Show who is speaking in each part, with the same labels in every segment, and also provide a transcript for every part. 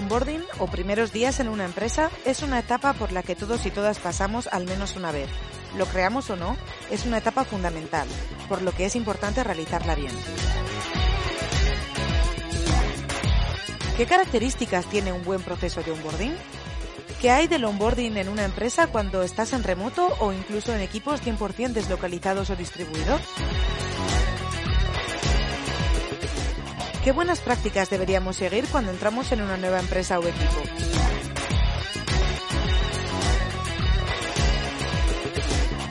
Speaker 1: Onboarding o primeros días en una empresa es una etapa por la que todos y todas pasamos al menos una vez. Lo creamos o no, es una etapa fundamental, por lo que es importante realizarla bien. ¿Qué características tiene un buen proceso de onboarding? ¿Qué hay del onboarding en una empresa cuando estás en remoto o incluso en equipos 100% deslocalizados o distribuidos? ¿Qué buenas prácticas deberíamos seguir cuando entramos en una nueva empresa o equipo?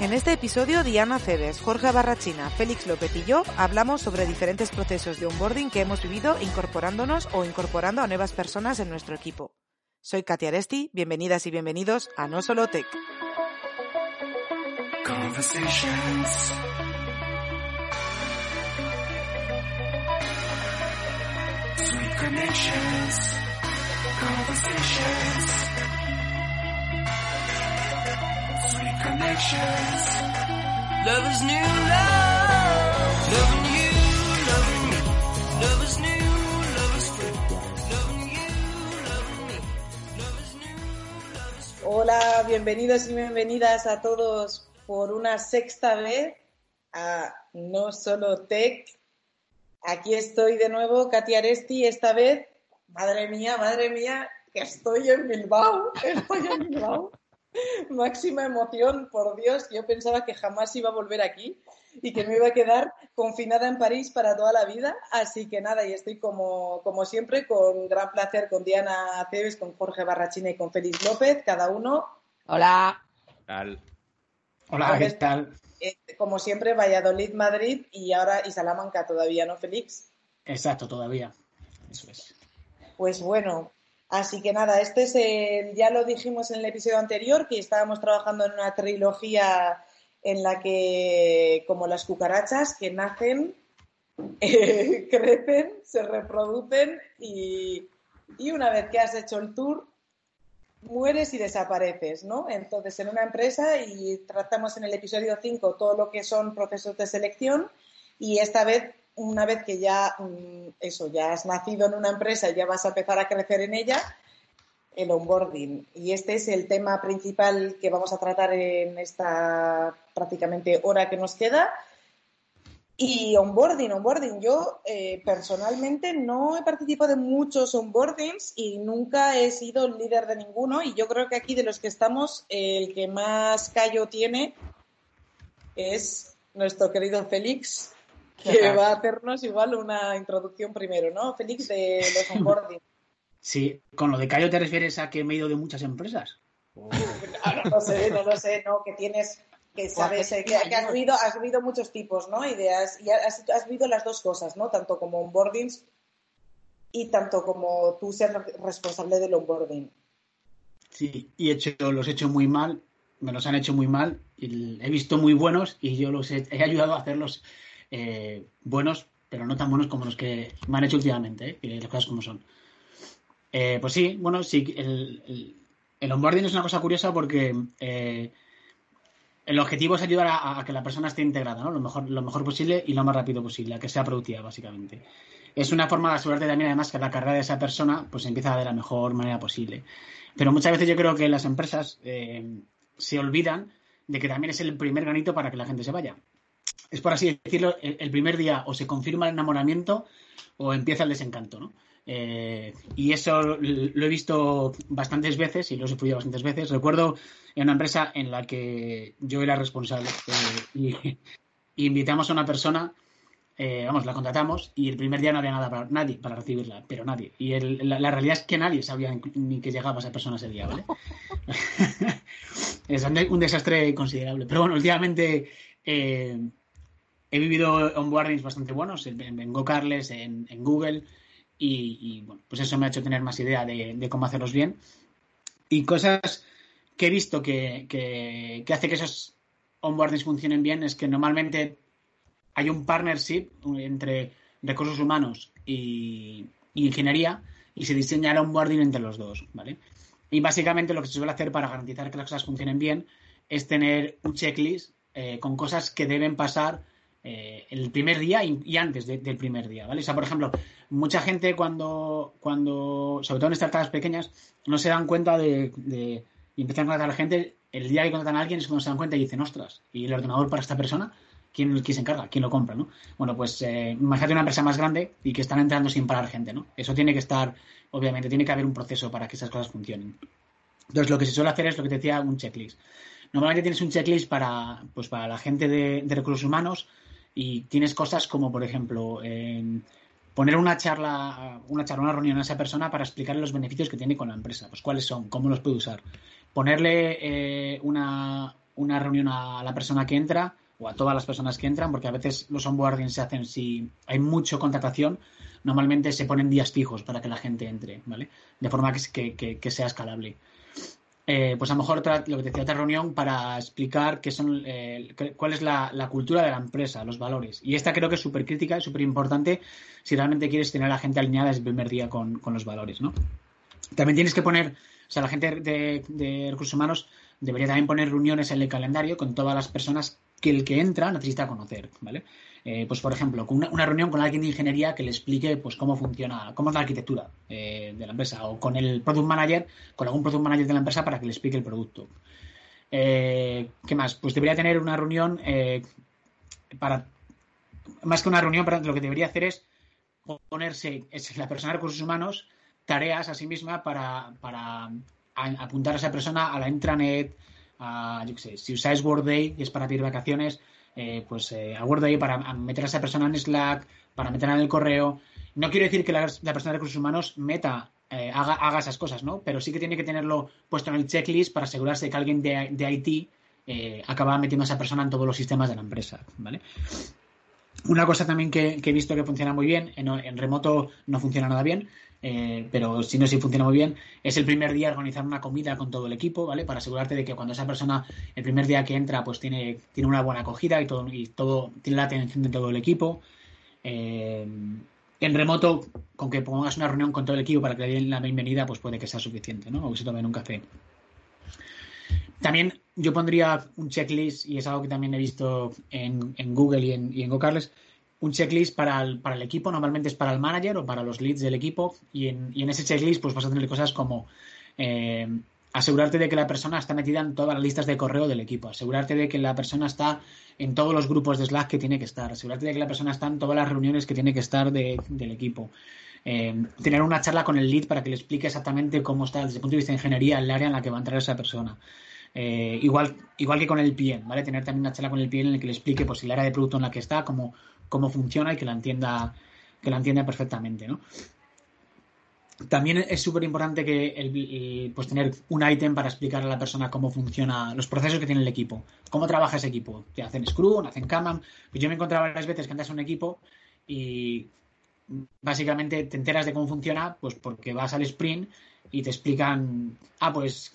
Speaker 1: En este episodio, Diana Cebes, Jorge Barrachina, Félix López y yo hablamos sobre diferentes procesos de onboarding que hemos vivido incorporándonos o incorporando a nuevas personas en nuestro equipo. Soy Katia Aresti, bienvenidas y bienvenidos a No Solo Tech.
Speaker 2: Sweet connections. Conversations. Sweet connections. Love is new love. Loving you, loving me. Love is new, love is free. Loving you, loving me. Love is new, love is free.
Speaker 3: Hola, bienvenidos y bienvenidas a todos por una sexta vez a No Solo Tech. Aquí estoy de nuevo, Katia Aresti, esta vez, madre mía, madre mía, que estoy en Bilbao, estoy en Bilbao. Máxima emoción, por Dios, yo pensaba que jamás iba a volver aquí y que me iba a quedar confinada en París para toda la vida. Así que nada, y estoy como, como siempre con gran placer con Diana Cebes, con Jorge Barrachina y con Félix López, cada uno
Speaker 1: Hola.
Speaker 4: Tal.
Speaker 5: Hola, ¿qué tal?
Speaker 3: Eh, como siempre, Valladolid, Madrid y ahora y Salamanca todavía, ¿no, Félix?
Speaker 5: Exacto, todavía. Eso es.
Speaker 3: Pues bueno, así que nada, este es el, ya lo dijimos en el episodio anterior, que estábamos trabajando en una trilogía en la que, como las cucarachas, que nacen, eh, crecen, se reproducen y, y una vez que has hecho el tour, mueres y desapareces, ¿no? Entonces, en una empresa y tratamos en el episodio 5 todo lo que son procesos de selección y esta vez, una vez que ya, mm, eso, ya has nacido en una empresa y ya vas a empezar a crecer en ella, el onboarding. Y este es el tema principal que vamos a tratar en esta prácticamente hora que nos queda. Y onboarding, onboarding. Yo eh, personalmente no he participado de muchos onboardings y nunca he sido el líder de ninguno. Y yo creo que aquí de los que estamos, el que más callo tiene es nuestro querido Félix, que va a hacernos igual una introducción primero, ¿no? Félix, de los onboarding.
Speaker 5: Sí, con lo de callo te refieres a que me he ido de muchas empresas.
Speaker 3: No, no lo sé, no lo sé, no, que tienes, que sabes, eh, que, que has vivido, has vivido muchos tipos, ¿no? Ideas, y has, has vivido las dos cosas, ¿no? Tanto como onboardings y tanto como tú ser responsable del onboarding.
Speaker 5: Sí, y he hecho, los he hecho muy mal, me los han hecho muy mal, y he visto muy buenos y yo los he, he ayudado a hacerlos eh, buenos, pero no tan buenos como los que me han hecho últimamente, ¿eh? que las cosas como son. Eh, pues sí, bueno, sí, el, el, el onboarding es una cosa curiosa porque eh, el objetivo es ayudar a, que la persona esté integrada, ¿no? Lo mejor, lo mejor posible y lo más rápido posible, a que sea productiva, básicamente. Es una forma de asegurarte también, además, que la carrera de esa persona pues empieza de la mejor manera posible. Pero muchas veces yo creo que las empresas eh, se olvidan de que también es el primer granito para que la gente se vaya. Es por así decirlo, el, el primer día o se confirma el enamoramiento o empieza el desencanto, ¿no? Eh, y eso lo he visto bastantes veces y lo he sufrido bastantes veces. Recuerdo en una empresa en la que yo era responsable eh, y, invitamos a una persona eh, vamos, la contratamos y el primer día no había nada para nadie para recibirla, pero nadie. Y la, realidad es que nadie sabía ni- que llegaba esa persona ese día, ¿vale? es un, de- un desastre considerable. Pero bueno, últimamente he vivido onboardings bastante buenos en, en, en Google, y, bueno, pues eso me ha hecho tener más idea de, cómo hacerlos bien. Y cosas que he visto que, que, que hace que esos onboardings funcionen bien es que normalmente hay un partnership entre recursos humanos y ingeniería y se diseña el onboarding entre los dos, ¿vale? Y básicamente lo que se suele hacer para garantizar que las cosas funcionen bien es tener un checklist eh, con cosas que deben pasar eh, el primer día y, antes de- del primer día, ¿vale? O sea, por ejemplo, mucha gente cuando, cuando sobre todo en startups pequeñas, no se dan cuenta de, de y empiezan a contratar a la gente, el día que contratan a alguien es cuando se dan cuenta y dicen, ostras, ¿y el ordenador para esta persona? ¿Quién, quién se encarga? ¿Quién lo compra? ¿no? Bueno, pues eh, imagínate una empresa más grande y que están entrando sin parar gente, ¿no? Eso tiene que estar, obviamente, tiene que haber un proceso para que esas cosas funcionen. Entonces, lo que se suele hacer es lo que te decía, un checklist. Normalmente tienes un checklist para, pues, para la gente de recursos humanos y tienes cosas como, por ejemplo, en poner una charla, una charla, una reunión a esa persona para explicarle los beneficios que tiene con la empresa, pues cuáles son, cómo los puede usar. Ponerle eh, una, una reunión a la persona que entra o a todas las personas que entran, porque a veces los onboarding se hacen si hay mucho contratación, normalmente se ponen días fijos para que la gente entre, ¿vale? De forma que, que sea escalable. Eh, pues a lo mejor lo que decía, otra reunión para explicar qué son, eh, cuál es la, la, cultura de la empresa, los valores. Y esta creo que es súper crítica y súper importante si realmente quieres tener a la gente alineada desde el primer día con, con, los valores, ¿no? También tienes que poner, o sea, la gente de, recursos humanos debería también poner reuniones en el calendario con todas las personas que el que entra necesita conocer, ¿vale? Eh, pues por ejemplo, una, una, reunión con alguien de ingeniería que le explique pues cómo funciona, cómo es la arquitectura eh, de la empresa, o con el product manager, con algún product manager de la empresa para que le explique el producto. Eh, ¿Qué más? Pues debería tener una reunión eh, para, más que una reunión, pero lo que debería hacer es ponerse, es la persona de recursos humanos, tareas a sí misma para, para apuntar a esa persona a la intranet, a, yo qué sé, si usáis Workday, que es para pedir vacaciones, eh, pues eh, a Workday para meter a esa persona en Slack, para meterla en el correo. No quiero decir que la, persona de recursos humanos meta, eh, haga, haga, esas cosas, ¿no? Pero sí que tiene que tenerlo puesto en el checklist para asegurarse de que alguien de, de IT eh, acaba metiendo a esa persona en todos los sistemas de la empresa, ¿vale? Una cosa también que, he visto que funciona muy bien, en, en remoto no funciona nada bien, eh, pero si no, sí funciona muy bien, es el primer día organizar una comida con todo el equipo, ¿vale? Para asegurarte de que cuando esa persona, el primer día que entra, pues tiene, tiene una buena acogida y todo, y todo, tiene la atención de todo el equipo. Eh, en remoto, con que pongas una reunión con todo el equipo para que le den la bienvenida, pues puede que sea suficiente, ¿no? O que se tomen un café. También yo pondría un checklist, y es algo que también he visto en, en Google y en, y en GoCarles, un checklist para el, para el, equipo, normalmente es para el manager o para los leads del equipo, y en, y en ese checklist pues vas a tener cosas como eh, asegurarte de que la persona está metida en todas las listas de correo del equipo, asegurarte de que la persona está en todos los grupos de Slack que tiene que estar, asegurarte de que la persona está en todas las reuniones que tiene que estar de, del equipo. Eh, tener una charla con el lead para que le explique exactamente cómo está desde el punto de vista de ingeniería el área en la que va a entrar esa persona. Eh, igual, igual que con el PM, ¿vale? Tener también una charla con el PM en el que le explique pues, el área de producto en la que está, cómo, cómo funciona y que la entienda, que la entienda perfectamente, ¿no? También es súper importante que el, pues tener un ítem para explicar a la persona cómo funciona los procesos que tiene el equipo, cómo trabaja ese equipo. ¿Te hacen Scrum, hacen Kanban? Pues yo me he encontrado varias veces que andas en un equipo y básicamente te enteras de cómo funciona, pues porque vas al sprint y te explican, ah, pues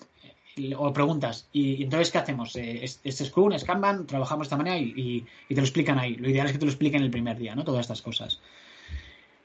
Speaker 5: o preguntas, ¿y entonces qué hacemos? ¿Es, es Scrum, es Kanban? ¿Trabajamos de esta manera? Y, y, y, te lo explican ahí. Lo ideal es que te lo expliquen el primer día, ¿no? Todas estas cosas.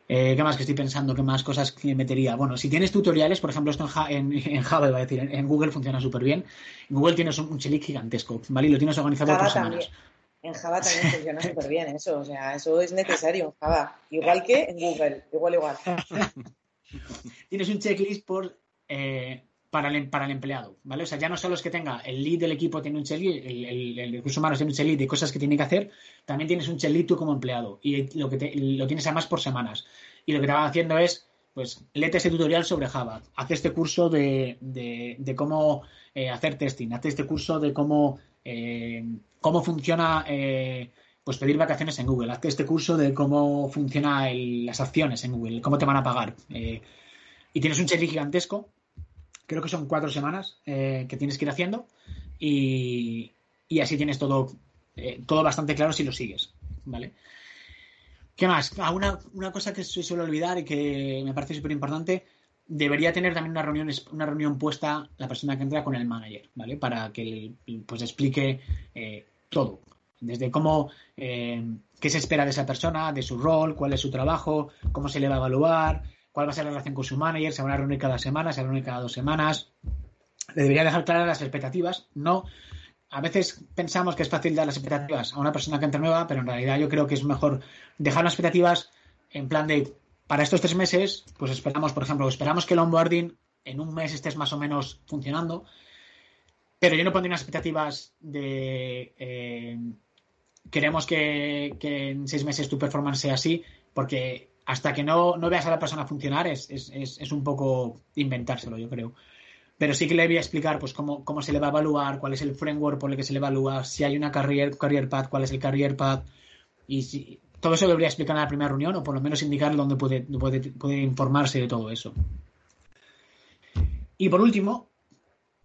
Speaker 5: Eh, ¿Qué más que estoy pensando? ¿Qué más cosas que metería? Bueno, si tienes tutoriales, por ejemplo, esto en, en, en Java, iba a decir, en, en Google funciona súper bien. En Google tienes un, un chilic gigantesco, ¿vale? Y lo tienes organizado
Speaker 3: Java
Speaker 5: por
Speaker 3: también.
Speaker 5: semanas.
Speaker 3: En Java también funciona súper bien eso, o sea, eso es necesario en Java. Igual que en Google, igual, igual.
Speaker 5: tienes un checklist por eh, para el, para el empleado, ¿vale? O sea, ya no solo es que tenga el lead del equipo tiene un checklist, el, el, recurso humano tiene un checklist de cosas que tiene que hacer, también tienes un checklist tú como empleado y lo que te, lo tienes además por semanas. Y lo que te van haciendo es, pues, léete este tutorial sobre Java, haz este curso de, de, de cómo eh, hacer testing, haz este curso de cómo, eh, cómo funciona, eh, pues pedir vacaciones en Google. Hazte este curso de cómo funcionan las acciones en Google, cómo te van a pagar. Eh, y tienes un checklist gigantesco, creo que son cuatro semanas eh, que tienes que ir haciendo y, y así tienes todo, eh, todo bastante claro si lo sigues, ¿vale? ¿Qué más? Ah, una, cosa que se suele olvidar y que me parece súper importante, debería tener también una reunión, una reunión puesta la persona que entra con el manager, ¿vale? Para que pues explique eh, todo. Desde cómo, qué se espera de esa persona, de su rol, cuál es su trabajo, cómo se le va a evaluar, cuál va a ser la relación con su manager, se van a reunir cada semana, se van a reunir cada dos semanas. Le debería dejar claras las expectativas, no a veces pensamos que es fácil dar las expectativas a una persona que entra nueva, pero en realidad yo creo que es mejor dejar las expectativas en plan de, para estos tres meses, pues esperamos, por ejemplo, esperamos que el onboarding en un mes estés más o menos funcionando, pero yo no pondría unas expectativas de, eh, queremos que, en seis meses tu performance sea así, porque hasta que no, veas a la persona funcionar es, es, es un poco inventárselo, yo creo pero sí que le voy a explicar pues cómo, cómo se le va a evaluar, cuál es el framework por el que se le evalúa, si hay una career, career path, cuál es el career path, y si, todo eso debería explicar en la primera reunión o por lo menos indicar dónde puede, puede, puede informarse de todo eso. Y por último,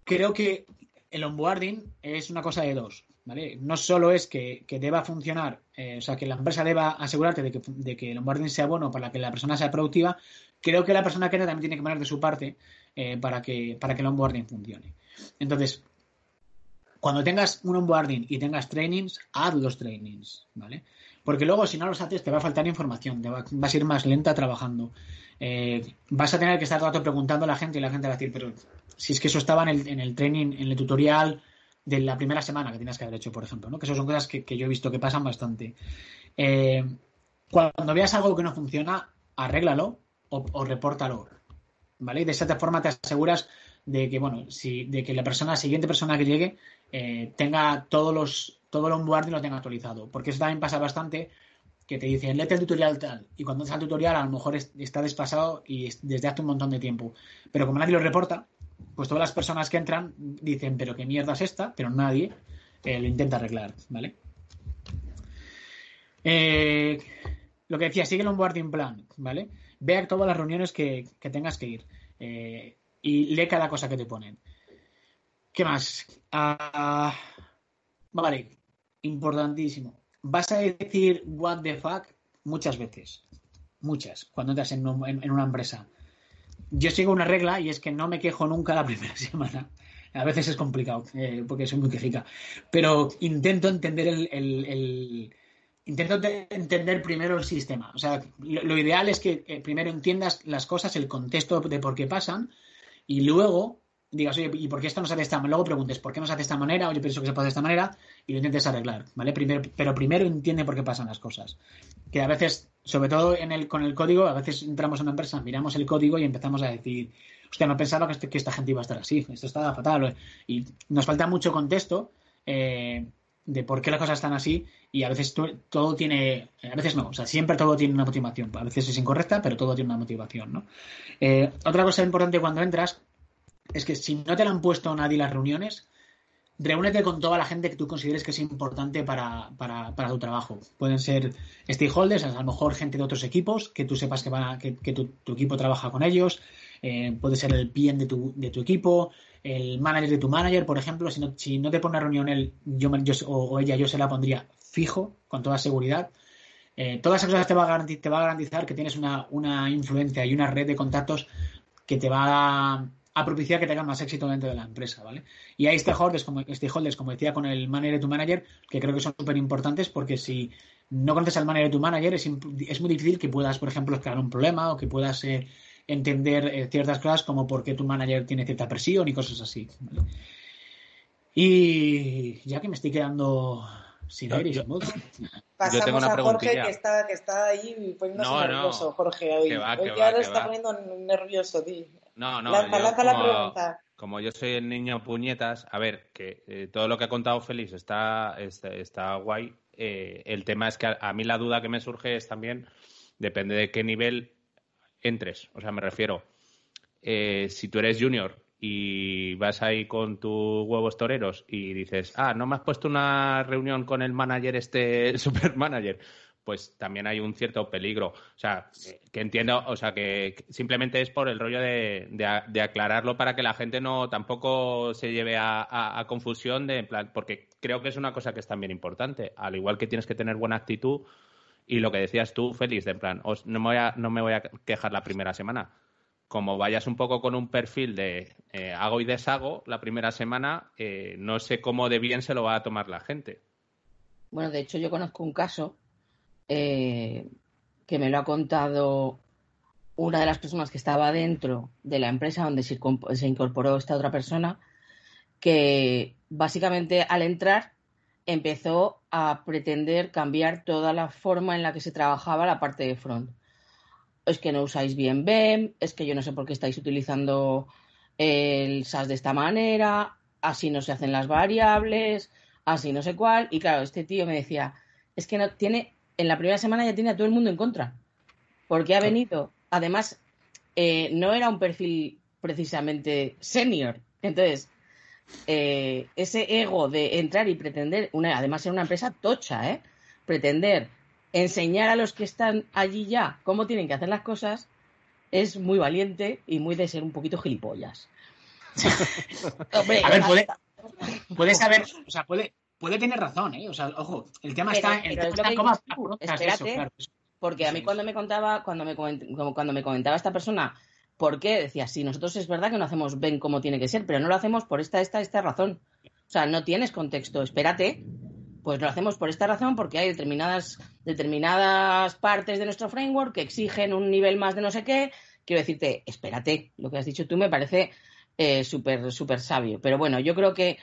Speaker 5: creo que el onboarding es una cosa de dos. ¿Vale? No solo es que, deba funcionar, eh, o sea, que la empresa deba asegurarte de que, de que, el onboarding sea bueno para que la persona sea productiva, creo que la persona que entra también tiene que poner de su parte eh, para, que, para que el onboarding funcione. Entonces, cuando tengas un onboarding y tengas trainings, haz los trainings, ¿vale? Porque luego, si no los haces, te va a faltar información, te vas a ir más lenta trabajando. Eh, vas a tener que estar todo el rato preguntando a la gente y la gente va a decir, pero si es que eso estaba en el, en el training, en el tutorial de la primera semana que tienes que haber hecho, por ejemplo, ¿no? Que eso son cosas que, yo he visto que pasan bastante. Eh, cuando veas algo que no funciona, arréglalo o, o repórtalo. ¿vale? Y de esa forma te aseguras de que, bueno, si, de que la persona, la siguiente persona que llegue, eh, tenga todos los, todo el onboarding lo tenga actualizado. Porque eso también pasa bastante que te dicen, léete el tutorial tal, y cuando estás el tutorial a lo mejor está despasado y desde hace un montón de tiempo. Pero como nadie lo reporta, pues todas las personas que entran dicen, pero qué mierda es esta, pero nadie eh, lo intenta arreglar, ¿vale? Eh, lo que decía, sigue el onboarding plan, ¿vale? Ve todas las reuniones que, tengas que ir eh, y lee cada cosa que te ponen. ¿Qué más? Ah, vale, importantísimo. Vas a decir what the fuck muchas veces. Muchas, cuando entras en, una empresa. Yo sigo una regla y es que no me quejo nunca la primera semana. A veces es complicado, eh, porque soy muy quejica. Pero intento entender el intento entender primero el sistema. O sea, lo, ideal es que eh, primero entiendas las cosas, el contexto de por qué pasan, y luego digas, oye, ¿y por qué esto no se hace de esta manera? Luego preguntes, ¿por qué no se hace de esta manera? O yo pienso que se puede de esta manera, y lo intentes arreglar, ¿vale? Primero, pero primero entiende por qué pasan las cosas. Que a veces, sobre todo en el, con el código, a veces entramos en una empresa, miramos el código y empezamos a decir, hostia, no pensaba que, este, esta gente iba a estar así, esto está fatal. Y nos falta mucho contexto. Eh, de por qué las cosas están así y a veces todo tiene, a veces no, o sea, siempre todo tiene una motivación, a veces es incorrecta, pero todo tiene una motivación, ¿no? Eh, otra cosa importante cuando entras es que si no te la han puesto nadie las reuniones, reúnete con toda la gente que tú consideres que es importante para, para, para tu trabajo. Pueden ser stakeholders, a lo mejor gente de otros equipos, que tú sepas que, van que, tu, equipo trabaja con ellos, eh, puede ser el PM de tu, de tu equipo, el manager de tu manager, por ejemplo, si no, si no te pone una reunión él yo, o, ella, yo se la pondría fijo, con toda seguridad. Eh, todas esas cosas te va, a garantizar, te va a garantizar que tienes una, una, influencia y una red de contactos que te va a, a, propiciar que tengas más éxito dentro de la empresa, ¿vale? Y hay stakeholders, como, stakeholders, como decía con el manager de tu manager, que creo que son súper importantes porque si no conoces al manager de tu manager, es, es, muy difícil que puedas, por ejemplo, crear un problema o que puedas eh, entender eh, ciertas cosas como por qué tu manager tiene cierta presión y cosas así. Y ya que me estoy quedando sin aire y
Speaker 3: Pasamos tengo una a Jorge que está, que está ahí poniéndose no, nervioso, Jorge. Hoy, que va, que hoy va, ya está poniendo nervioso, tío.
Speaker 4: No, no,
Speaker 3: lanza, lanza la pregunta.
Speaker 4: Como yo soy el niño puñetas, a ver, que eh, todo lo que ha contado Félix está, está, está guay. Eh, el tema es que a, a, mí la duda que me surge es también, depende de qué nivel entres. O sea, me refiero, eh, si tú eres junior y vas ahí con tus huevos toreros y dices, ah, no me has puesto una reunión con el manager, este super manager, pues también hay un cierto peligro. O sea, que entiendo, o sea, que simplemente es por el rollo de, de, aclararlo para que la gente no tampoco se lleve a, confusión de, plan, porque creo que es una cosa que es también importante. Al igual que tienes que tener buena actitud y lo que decías tú, Félix, de en plan, no, me voy a, no me voy a quejar la primera semana. Como vayas un poco con un perfil de eh, hago y deshago la primera semana, eh, no sé cómo de bien se lo va a tomar la gente.
Speaker 6: Bueno, de hecho yo conozco un caso eh, que me lo ha contado una de las personas que estaba dentro de la empresa donde se incorporó esta otra persona, que básicamente al entrar empezó a pretender cambiar toda la forma en la que se trabajaba la parte de front. Es que no usáis bien BEM, es que yo no sé por qué estáis utilizando el SAS de esta manera, así no se hacen las variables, así no sé cuál. Y claro, este tío me decía, es que no tiene en la primera semana ya tiene a todo el mundo en contra. Porque ha venido, además, eh, no era un perfil precisamente senior. Entonces, eh, ese ego de entrar y pretender, una, además era una empresa tocha, ¿eh? pretender enseñar a los que están allí ya cómo tienen que hacer las cosas, es muy valiente y muy de ser un poquito gilipollas.
Speaker 5: a ver, puede, puede saber, o sea, puede, puede tener razón, ¿eh? O sea, ojo, el tema está, el tema está como
Speaker 6: espérate, porque a mí cuando me contaba, cuando me, cuando me comentaba esta persona, ¿por qué? Decía, sí, nosotros es verdad que no hacemos ven como tiene que ser, pero no lo hacemos por esta, esta, esta razón. O sea, no tienes contexto, espérate. Pues lo hacemos por esta razón, porque hay determinadas, determinadas partes de nuestro framework que exigen un nivel más de no sé qué. Quiero decirte, espérate, lo que has dicho tú me parece eh, súper, súper sabio. Pero bueno, yo creo que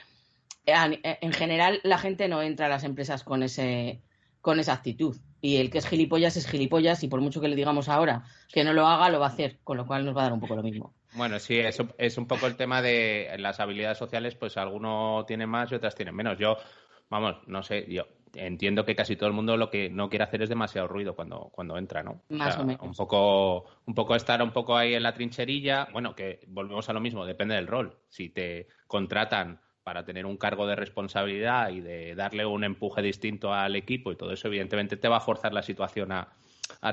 Speaker 6: en general la gente no entra a las empresas con ese con esa actitud. Y el que es gilipollas es gilipollas y por mucho que le digamos ahora que no lo haga, lo va a hacer, con lo cual nos va a dar un poco lo mismo.
Speaker 4: Bueno, sí, eso es un poco el tema de las habilidades sociales, pues algunos tienen más y otras tienen menos. Yo, vamos, no sé, yo entiendo que casi todo el mundo lo que no quiere hacer es demasiado ruido cuando, cuando entra, ¿no?
Speaker 6: Más o, menos.
Speaker 4: Un poco, un poco estar un poco ahí en la trincherilla, bueno, que volvemos a lo mismo, depende del rol. Si te contratan para tener un cargo de responsabilidad y de darle un empuje distinto al equipo y todo eso, evidentemente te va a forzar la situación a,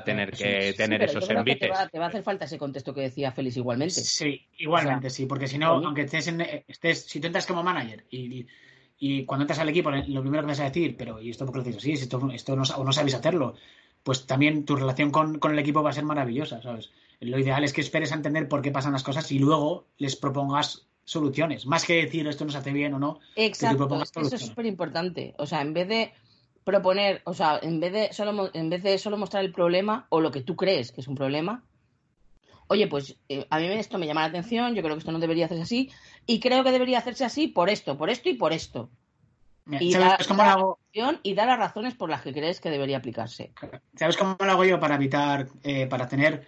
Speaker 4: tener que tener esos envites.
Speaker 6: Te va, a hacer falta ese contexto que decía Félix igualmente.
Speaker 5: Sí, igualmente, sí, porque si no, aunque estés, en, estés, si tú entras como manager y, y, cuando entras al equipo, lo primero que vas a decir, pero ¿y esto por qué lo dices así? Esto, esto no, o no sabéis hacerlo, pues también tu relación con, con el equipo va a ser maravillosa, ¿sabes? Lo ideal es que esperes a entender por qué pasan las cosas y luego les propongas soluciones, más que decir esto nos hace bien o no.
Speaker 6: Exacto, eso es súper importante. O sea, en vez de proponer, o sea, en vez de solo en vez de solo mostrar el problema o lo que tú crees que es un problema, oye, pues eh, a mí esto me llama la atención, yo creo que esto no debería hacerse así y creo que debería hacerse así por esto, por esto y por esto. y, ¿sabes cómo lo hago? y da las razones por las que crees que debería aplicarse.
Speaker 5: ¿Sabes cómo lo hago yo para evitar, eh, para tener,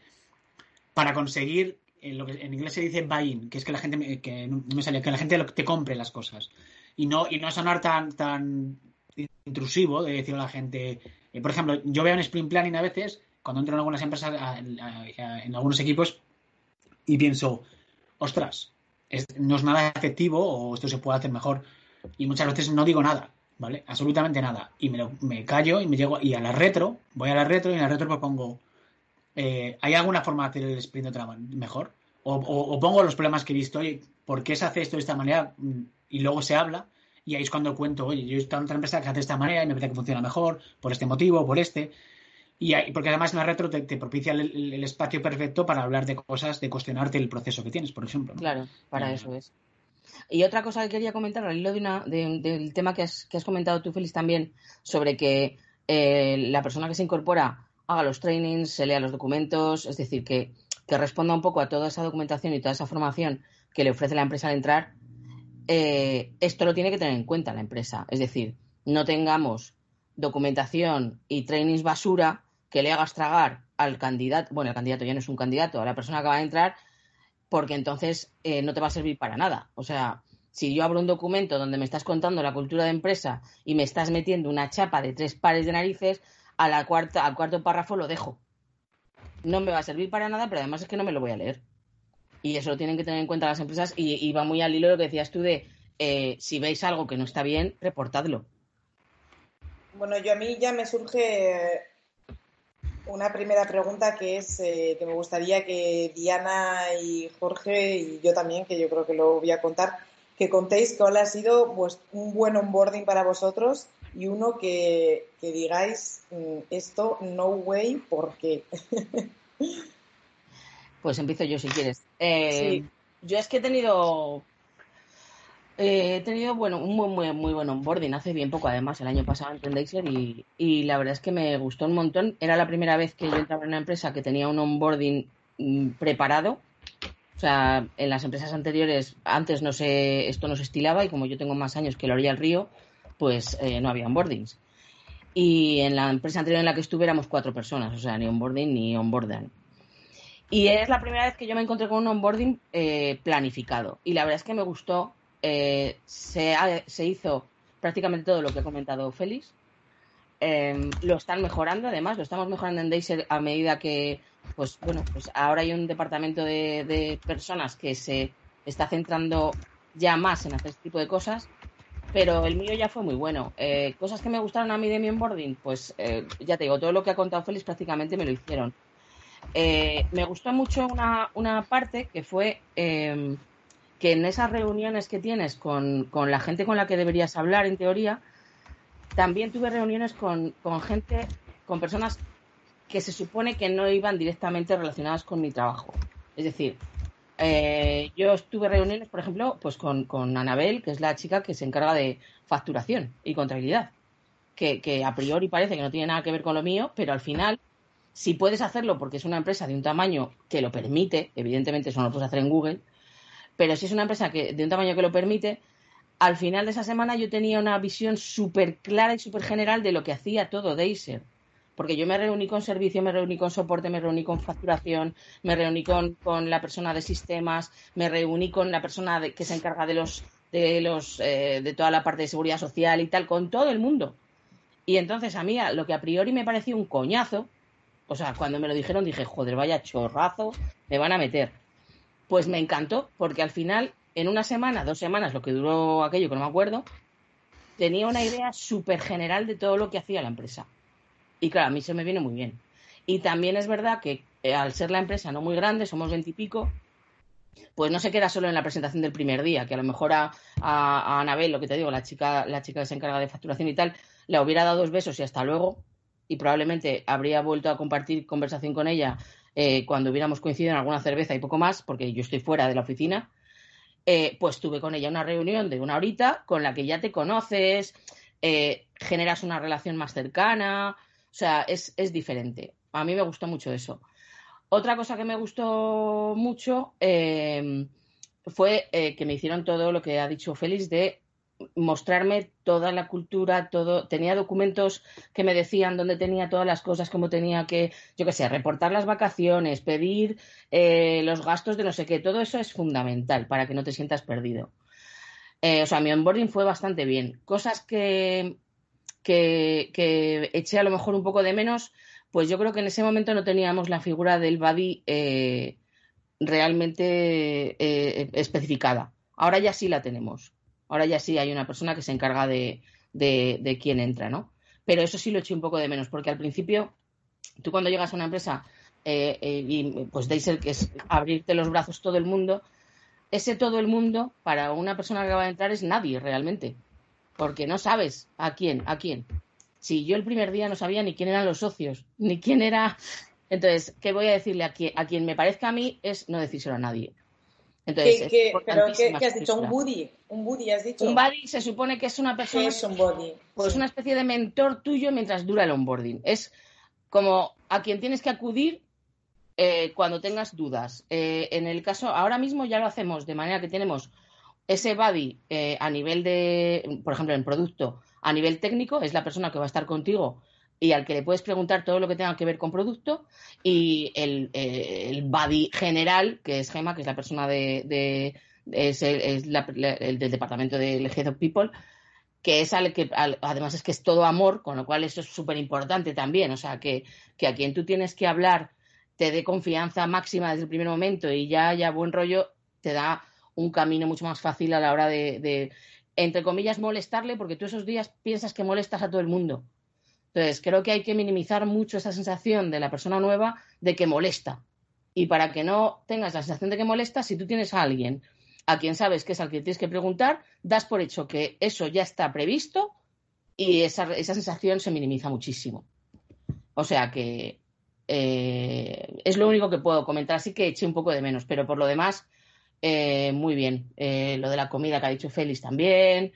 Speaker 5: para conseguir en, lo que en inglés se dice buy-in, que es que la gente que no me sale, que la gente te compre las cosas. Y no, y no sonar tan, tan intrusivo de decirle a la gente. Eh, por ejemplo, yo veo en Sprint Planning a veces, cuando entro en algunas empresas, en algunos equipos, y pienso, ostras, no es nada efectivo o esto se puede hacer mejor. Y muchas veces no digo nada, ¿vale? Absolutamente nada. Y me, me callo y me llego y a la retro, voy a la retro y en la retro propongo, eh, ¿hay alguna forma de hacer el sprint de otra mejor? O, pongo los problemas que he visto, oye, ¿por qué se hace esto de esta manera? Y luego se habla, y ahí es cuando cuento, oye, yo he estado en otra empresa que hace de esta manera y me parece que funciona mejor, por este motivo, por este. Y porque además en la retro te, propicia el, espacio perfecto para hablar de cosas, de cuestionarte el proceso que tienes, por ejemplo.
Speaker 6: Claro, para eso es. Y otra cosa que quería comentar al hilo de una, del tema que has, que has comentado tú, Félix, también, sobre que eh, la persona que se incorpora haga los trainings, se lea los documentos, es decir, que, responda un poco a toda esa documentación y toda esa formación que le ofrece la empresa al entrar, eh, esto lo tiene que tener en cuenta la empresa. Es decir, no tengamos documentación y trainings basura que le hagas tragar al candidato, bueno, el candidato ya no es un candidato, a la persona que va a entrar, porque entonces eh, no te va a servir para nada. O sea, si yo abro un documento donde me estás contando la cultura de empresa y me estás metiendo una chapa de tres pares de narices, a la cuarta, al cuarto párrafo lo dejo. No me va a servir para nada, pero además es que no me lo voy a leer. Y eso lo tienen que tener en cuenta las empresas y, y va muy al hilo lo que decías tú de eh, si veis algo que no está bien, reportadlo.
Speaker 3: Bueno, yo a mí ya me surge una primera pregunta que es eh, que me gustaría que Diana y Jorge y yo también, que yo creo que lo voy a contar, que contéis cuál ha sido pues, un buen onboarding para vosotros y uno que, que digáis mm, esto no way porque
Speaker 6: Pues empiezo yo si quieres. Eh,
Speaker 3: Sí.
Speaker 6: Yo es que he tenido. eh, he tenido bueno, un muy, muy, muy buen onboarding hace bien poco, además, el año pasado en Trendexer y, y la verdad es que me gustó un montón. Era la primera vez que yo entraba en una empresa que tenía un onboarding mm, preparado. O sea, en las empresas anteriores, antes no se, esto no se estilaba y como yo tengo más años que la orilla del río, pues eh, no había onboardings. Y en la empresa anterior en la que estuve éramos cuatro personas, o sea, ni onboarding ni onboardan. Y es la primera vez que yo me encontré con un onboarding eh, planificado. Y la verdad es que me gustó. eh, se, ha- se hizo prácticamente todo lo que ha comentado Félix. Eh, lo están mejorando, además, lo estamos mejorando en Deiser a medida que, pues bueno, pues ahora hay un departamento de, de personas que se está centrando ya más en hacer este tipo de cosas. Pero el mío ya fue muy bueno. Eh, cosas que me gustaron a mí de mi onboarding, pues eh, ya te digo, todo lo que ha contado Félix prácticamente me lo hicieron. Eh, me gustó mucho una, una parte que fue eh, que en esas reuniones que tienes con, con la gente con la que deberías hablar, en teoría, también tuve reuniones con, con gente, con personas que se supone que no iban directamente relacionadas con mi trabajo. Es decir, eh, yo tuve reuniones, por ejemplo, pues con, con Anabel, que es la chica que se encarga de facturación y contabilidad, que, que a priori parece que no tiene nada que ver con lo mío, pero al final si puedes hacerlo porque es una empresa de un tamaño que lo permite, evidentemente eso no lo puedes hacer en Google, pero si es una empresa que, de un tamaño que lo permite, al final de esa semana yo tenía una visión súper clara y súper general de lo que hacía todo Deiser. Porque yo me reuní con servicio, me reuní con soporte, me reuní con facturación, me reuní con, con la persona de sistemas, me reuní con la persona de- que se encarga de los de los eh, de toda la parte de seguridad social y tal, con todo el mundo. Y entonces a mí lo que a priori me parecía un coñazo, o sea, cuando me lo dijeron dije, joder, vaya chorrazo, me van a meter. Pues me encantó, porque al final, en una semana, dos semanas, lo que duró aquello, que no me acuerdo, tenía una idea súper general de todo lo que hacía la empresa. Y claro, a mí se me viene muy bien. Y también es verdad que eh, al ser la empresa no muy grande, somos veintipico, pues no se queda solo en la presentación del primer día, que a lo mejor a, a, a Anabel, lo que te digo, la chica, la chica que se encarga de facturación y tal, le hubiera dado dos besos y hasta luego, y probablemente habría vuelto a compartir conversación con ella eh, cuando hubiéramos coincidido en alguna cerveza y poco más, porque yo estoy fuera de la oficina, eh, pues tuve con ella una reunión de una horita con la que ya te conoces, generas una relación más cercana, o sea, es, es diferente. A mí me gustó mucho eso. Otra cosa que me gustó mucho eh, fue eh, que me hicieron todo lo que ha dicho Félix de mostrarme toda la cultura, todo. Tenía documentos que me decían dónde tenía todas las cosas, cómo tenía que, yo qué sé, reportar las vacaciones, pedir eh, los gastos de no sé qué. Todo eso es fundamental para que no te sientas perdido. Eh, o sea, mi onboarding fue bastante bien. Cosas que, que, que eché a lo mejor un poco de menos, pues yo creo que en ese momento no teníamos la figura del buddy eh, realmente eh, especificada. Ahora ya sí la tenemos. Ahora ya sí hay una persona que se encarga de, de, quién entra, ¿no? Pero eso sí lo eché un poco de menos, porque al principio, tú cuando llegas a una empresa eh, eh, y pues Deiser, que es abrirte los brazos todo el mundo, ese todo el mundo para una persona que acaba de entrar es nadie realmente, porque no sabes a quién, a quién. Si yo el primer día no sabía ni quién eran los socios, ni quién era. Entonces, ¿qué voy a decirle a quien, a quien me parezca a mí? Es no decírselo a nadie. Entonces,
Speaker 3: ¿Qué,
Speaker 6: es
Speaker 3: qué- pero
Speaker 6: importantísima
Speaker 3: ¿qué, qué has dicho? ¿Un buddy? ¿Un buddy has dicho?
Speaker 6: Un buddy se supone que es una
Speaker 3: ¿Qué
Speaker 6: persona
Speaker 3: es un buddy?
Speaker 6: pues
Speaker 3: Sí.
Speaker 6: una especie de mentor tuyo mientras dura el onboarding. Es como a quien tienes que acudir eh, cuando tengas dudas. Eh, en el caso, ahora mismo ya lo hacemos de manera que tenemos ese buddy eh, a nivel de, por ejemplo, en producto, a nivel técnico, es la persona que va a estar contigo y al que le puedes preguntar todo lo que tenga que ver con producto, y el, eh, el buddy general, que es Gema, que es la persona de, de- es, el, es la- el del departamento de Head of People, que es al que al- además es que es todo amor, con lo cual eso es súper importante también. O sea, que, que a quien tú tienes que hablar te dé confianza máxima desde el primer momento y ya haya buen rollo, te da un camino mucho más fácil a la hora de, entre comillas, molestarle, porque tú esos días piensas que molestas a todo el mundo. Entonces, creo que hay que minimizar mucho esa sensación de la persona nueva de que molesta. Y para que no tengas la sensación de que molesta, si tú tienes a alguien a quien sabes que es al que tienes que preguntar, das por hecho que eso ya está previsto y esa, esa sensación se minimiza muchísimo. O sea que eh, es lo único que puedo comentar, así que eché un poco de menos, pero por lo demás, eh, muy bien. Eh, lo de la comida que ha dicho Félix también,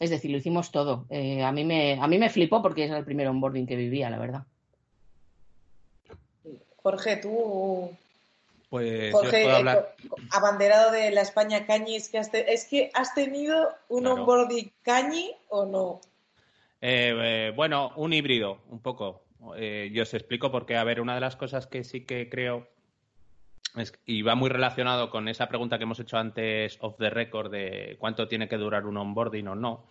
Speaker 6: es decir, lo hicimos todo. Eh, a, mí me, a mí me flipó porque era el primer onboarding que vivía, la verdad.
Speaker 3: Jorge, tú
Speaker 4: Pues
Speaker 3: Jorge,
Speaker 4: yo puedo hablar.
Speaker 3: eh, abanderado de la España Cañi, es que has, te- es que has tenido un
Speaker 4: Claro.
Speaker 3: onboarding Cañi o no.
Speaker 4: Eh, eh, bueno, un híbrido, un poco. Eh, yo os explico porque, a ver, una de las cosas que sí que creo, y va muy relacionado con esa pregunta que hemos hecho antes off the record de cuánto tiene que durar un onboarding o no,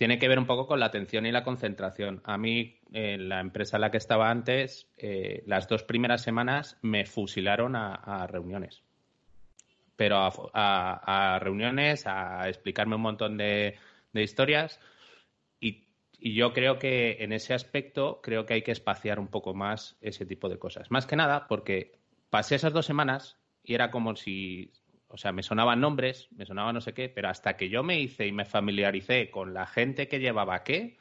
Speaker 4: tiene que ver un poco con la atención y la concentración. A mí, en la empresa en la que estaba antes, eh, las dos primeras semanas me fusilaron a, reuniones. Pero a, reuniones, a explicarme un montón de, historias. Y yo creo que en ese aspecto creo que hay que espaciar un poco más ese tipo de cosas. Más que nada porque pasé esas dos semanas y era como si, o sea, me sonaban nombres, me sonaba no sé qué, pero hasta que yo me hice y me familiaricé con la gente que llevaba qué,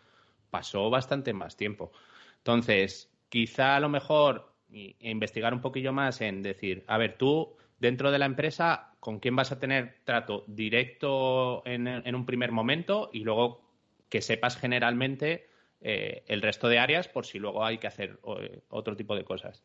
Speaker 4: pasó bastante más tiempo. Entonces, quizá a lo mejor e investigar un poquillo más en decir, a ver, tú dentro de la empresa, ¿con quién vas a tener trato directo en, en un primer momento y luego que sepas generalmente eh, el resto de áreas por si luego hay que hacer otro tipo de cosas.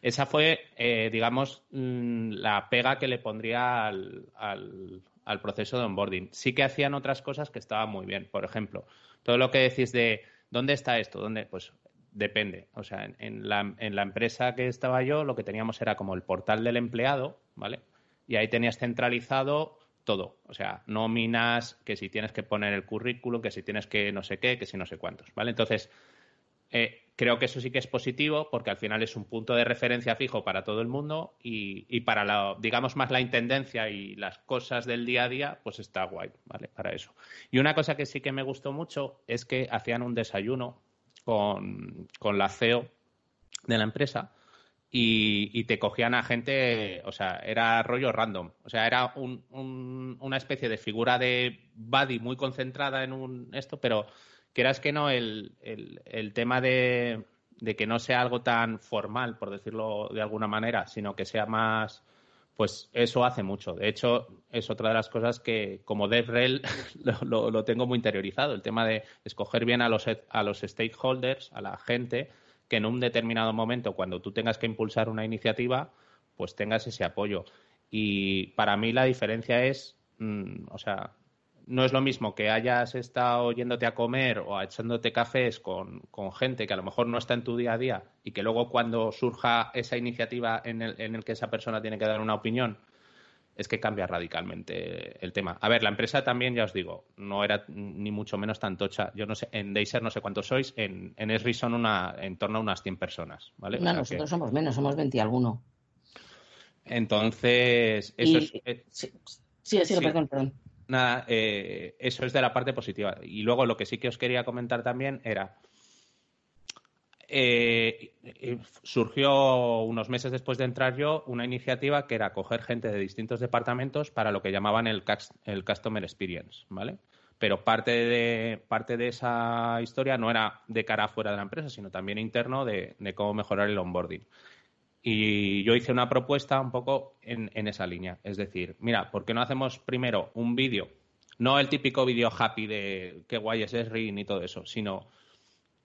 Speaker 4: Esa fue, eh, digamos, mm, la pega que le pondría al, al- proceso de onboarding. Sí que hacían otras cosas que estaban muy bien. Por ejemplo, todo lo que decís de ¿dónde está esto? ¿Dónde? Pues depende. O sea, en la, en la empresa que estaba yo, lo que teníamos era como el portal del empleado, ¿vale? Y ahí tenías centralizado todo. O sea, nóminas, que si tienes que poner el currículum, que si tienes que no sé qué, que si no sé cuántos, ¿vale? Entonces, eh, creo que eso sí que es positivo porque al final es un punto de referencia fijo para todo el mundo y, y para, la, digamos, más la intendencia y las cosas del día a día, pues está guay, ¿vale? Para eso. Y una cosa que sí que me gustó mucho es que hacían un desayuno con, con la CEO de la empresa y, y te cogían a gente, o sea, era rollo random. O sea, era un- un- una especie de figura de buddy muy concentrada en un esto, pero quieras que no, el, el- el tema de, de que no sea algo tan formal, por decirlo de alguna manera, sino que sea más, pues eso hace mucho. De hecho, es otra de las cosas que como DevRel lo, lo- lo tengo muy interiorizado, el tema de escoger bien a los, a los stakeholders, a la gente, que en un determinado momento, cuando tú tengas que impulsar una iniciativa, pues tengas ese apoyo. Y para mí la diferencia es, mm, o sea, no es lo mismo que hayas estado yéndote a comer o echándote cafés con, con gente que a lo mejor no está en tu día a día y que luego cuando surja esa iniciativa en el, en el que esa persona tiene que dar una opinión, es que cambia radicalmente el tema. A ver, la empresa también, ya os digo, no era ni mucho menos tan tocha. Yo no sé, en Deiser no sé cuántos sois, en, en Esri son una, en torno a unas 100 personas, ¿vale? O
Speaker 6: No,
Speaker 4: que-
Speaker 6: nosotros somos menos, somos 20 y alguno.
Speaker 4: entonces, eso
Speaker 6: Y-
Speaker 4: es, eh,
Speaker 6: Sí, sí, sí,
Speaker 4: Sí.
Speaker 6: perdón, perdón.
Speaker 4: Nada, eh, eso es de la parte positiva. Y luego lo que sí que os quería comentar también era, eh, surgió unos meses después de entrar yo una iniciativa que era coger gente de distintos departamentos para lo que llamaban el, el Customer Experience, ¿vale? Pero parte de, parte de esa historia no era de cara afuera de la empresa, sino también interno de, cómo mejorar el onboarding. Y yo hice una propuesta un poco en, en esa línea. Es decir, mira, ¿por qué no hacemos primero un vídeo? No el típico vídeo happy de qué guay es Esri ni todo eso, sino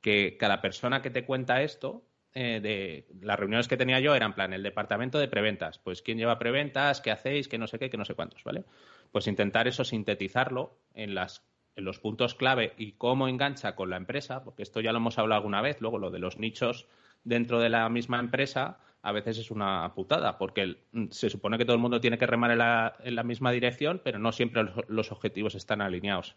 Speaker 4: que cada persona que te cuenta esto, eh, de las reuniones que tenía yo eran plan el departamento de preventas. Pues quién lleva preventas, qué hacéis, qué no sé qué, qué no sé cuántos, ¿vale? Pues intentar eso sintetizarlo en las en los puntos clave y cómo engancha con la empresa, porque esto ya lo hemos hablado alguna vez, luego lo de los nichos dentro de la misma empresa a veces es una putada, porque se supone que todo el mundo tiene que remar en la, en la misma dirección, pero no siempre los, objetivos están alineados.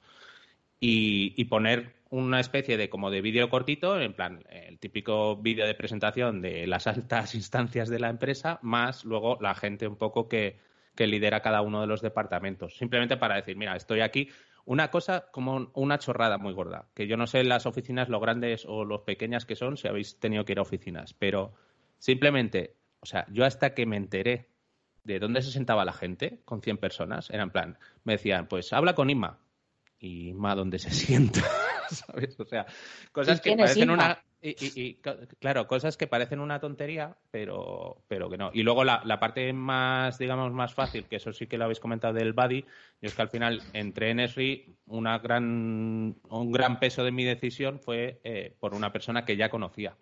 Speaker 4: Y poner una especie de como de vídeo cortito, en plan, el típico vídeo de presentación de las altas instancias de la empresa, más luego la gente un poco que, que lidera cada uno de los departamentos. Simplemente para decir, mira, estoy aquí. Una cosa como una chorrada muy gorda, que yo no sé las oficinas lo grandes o los pequeñas que son, si habéis tenido que ir a oficinas, pero simplemente, o sea, yo hasta que me enteré de dónde se sentaba la gente con 100 personas, era en plan, me decían, pues habla con Inma. Y Inma, ¿dónde se sienta? ¿Sabes? O sea, cosas
Speaker 6: ¿Y
Speaker 4: que parecen una... Y, y- y, ca- claro, cosas que parecen una tontería, pero, pero que no. Y luego la, la parte más, digamos, más fácil, que eso sí que lo habéis comentado del Buddy, y es que al final entré en ESRI, una gran, un gran peso de mi decisión fue eh, por una persona que ya conocía.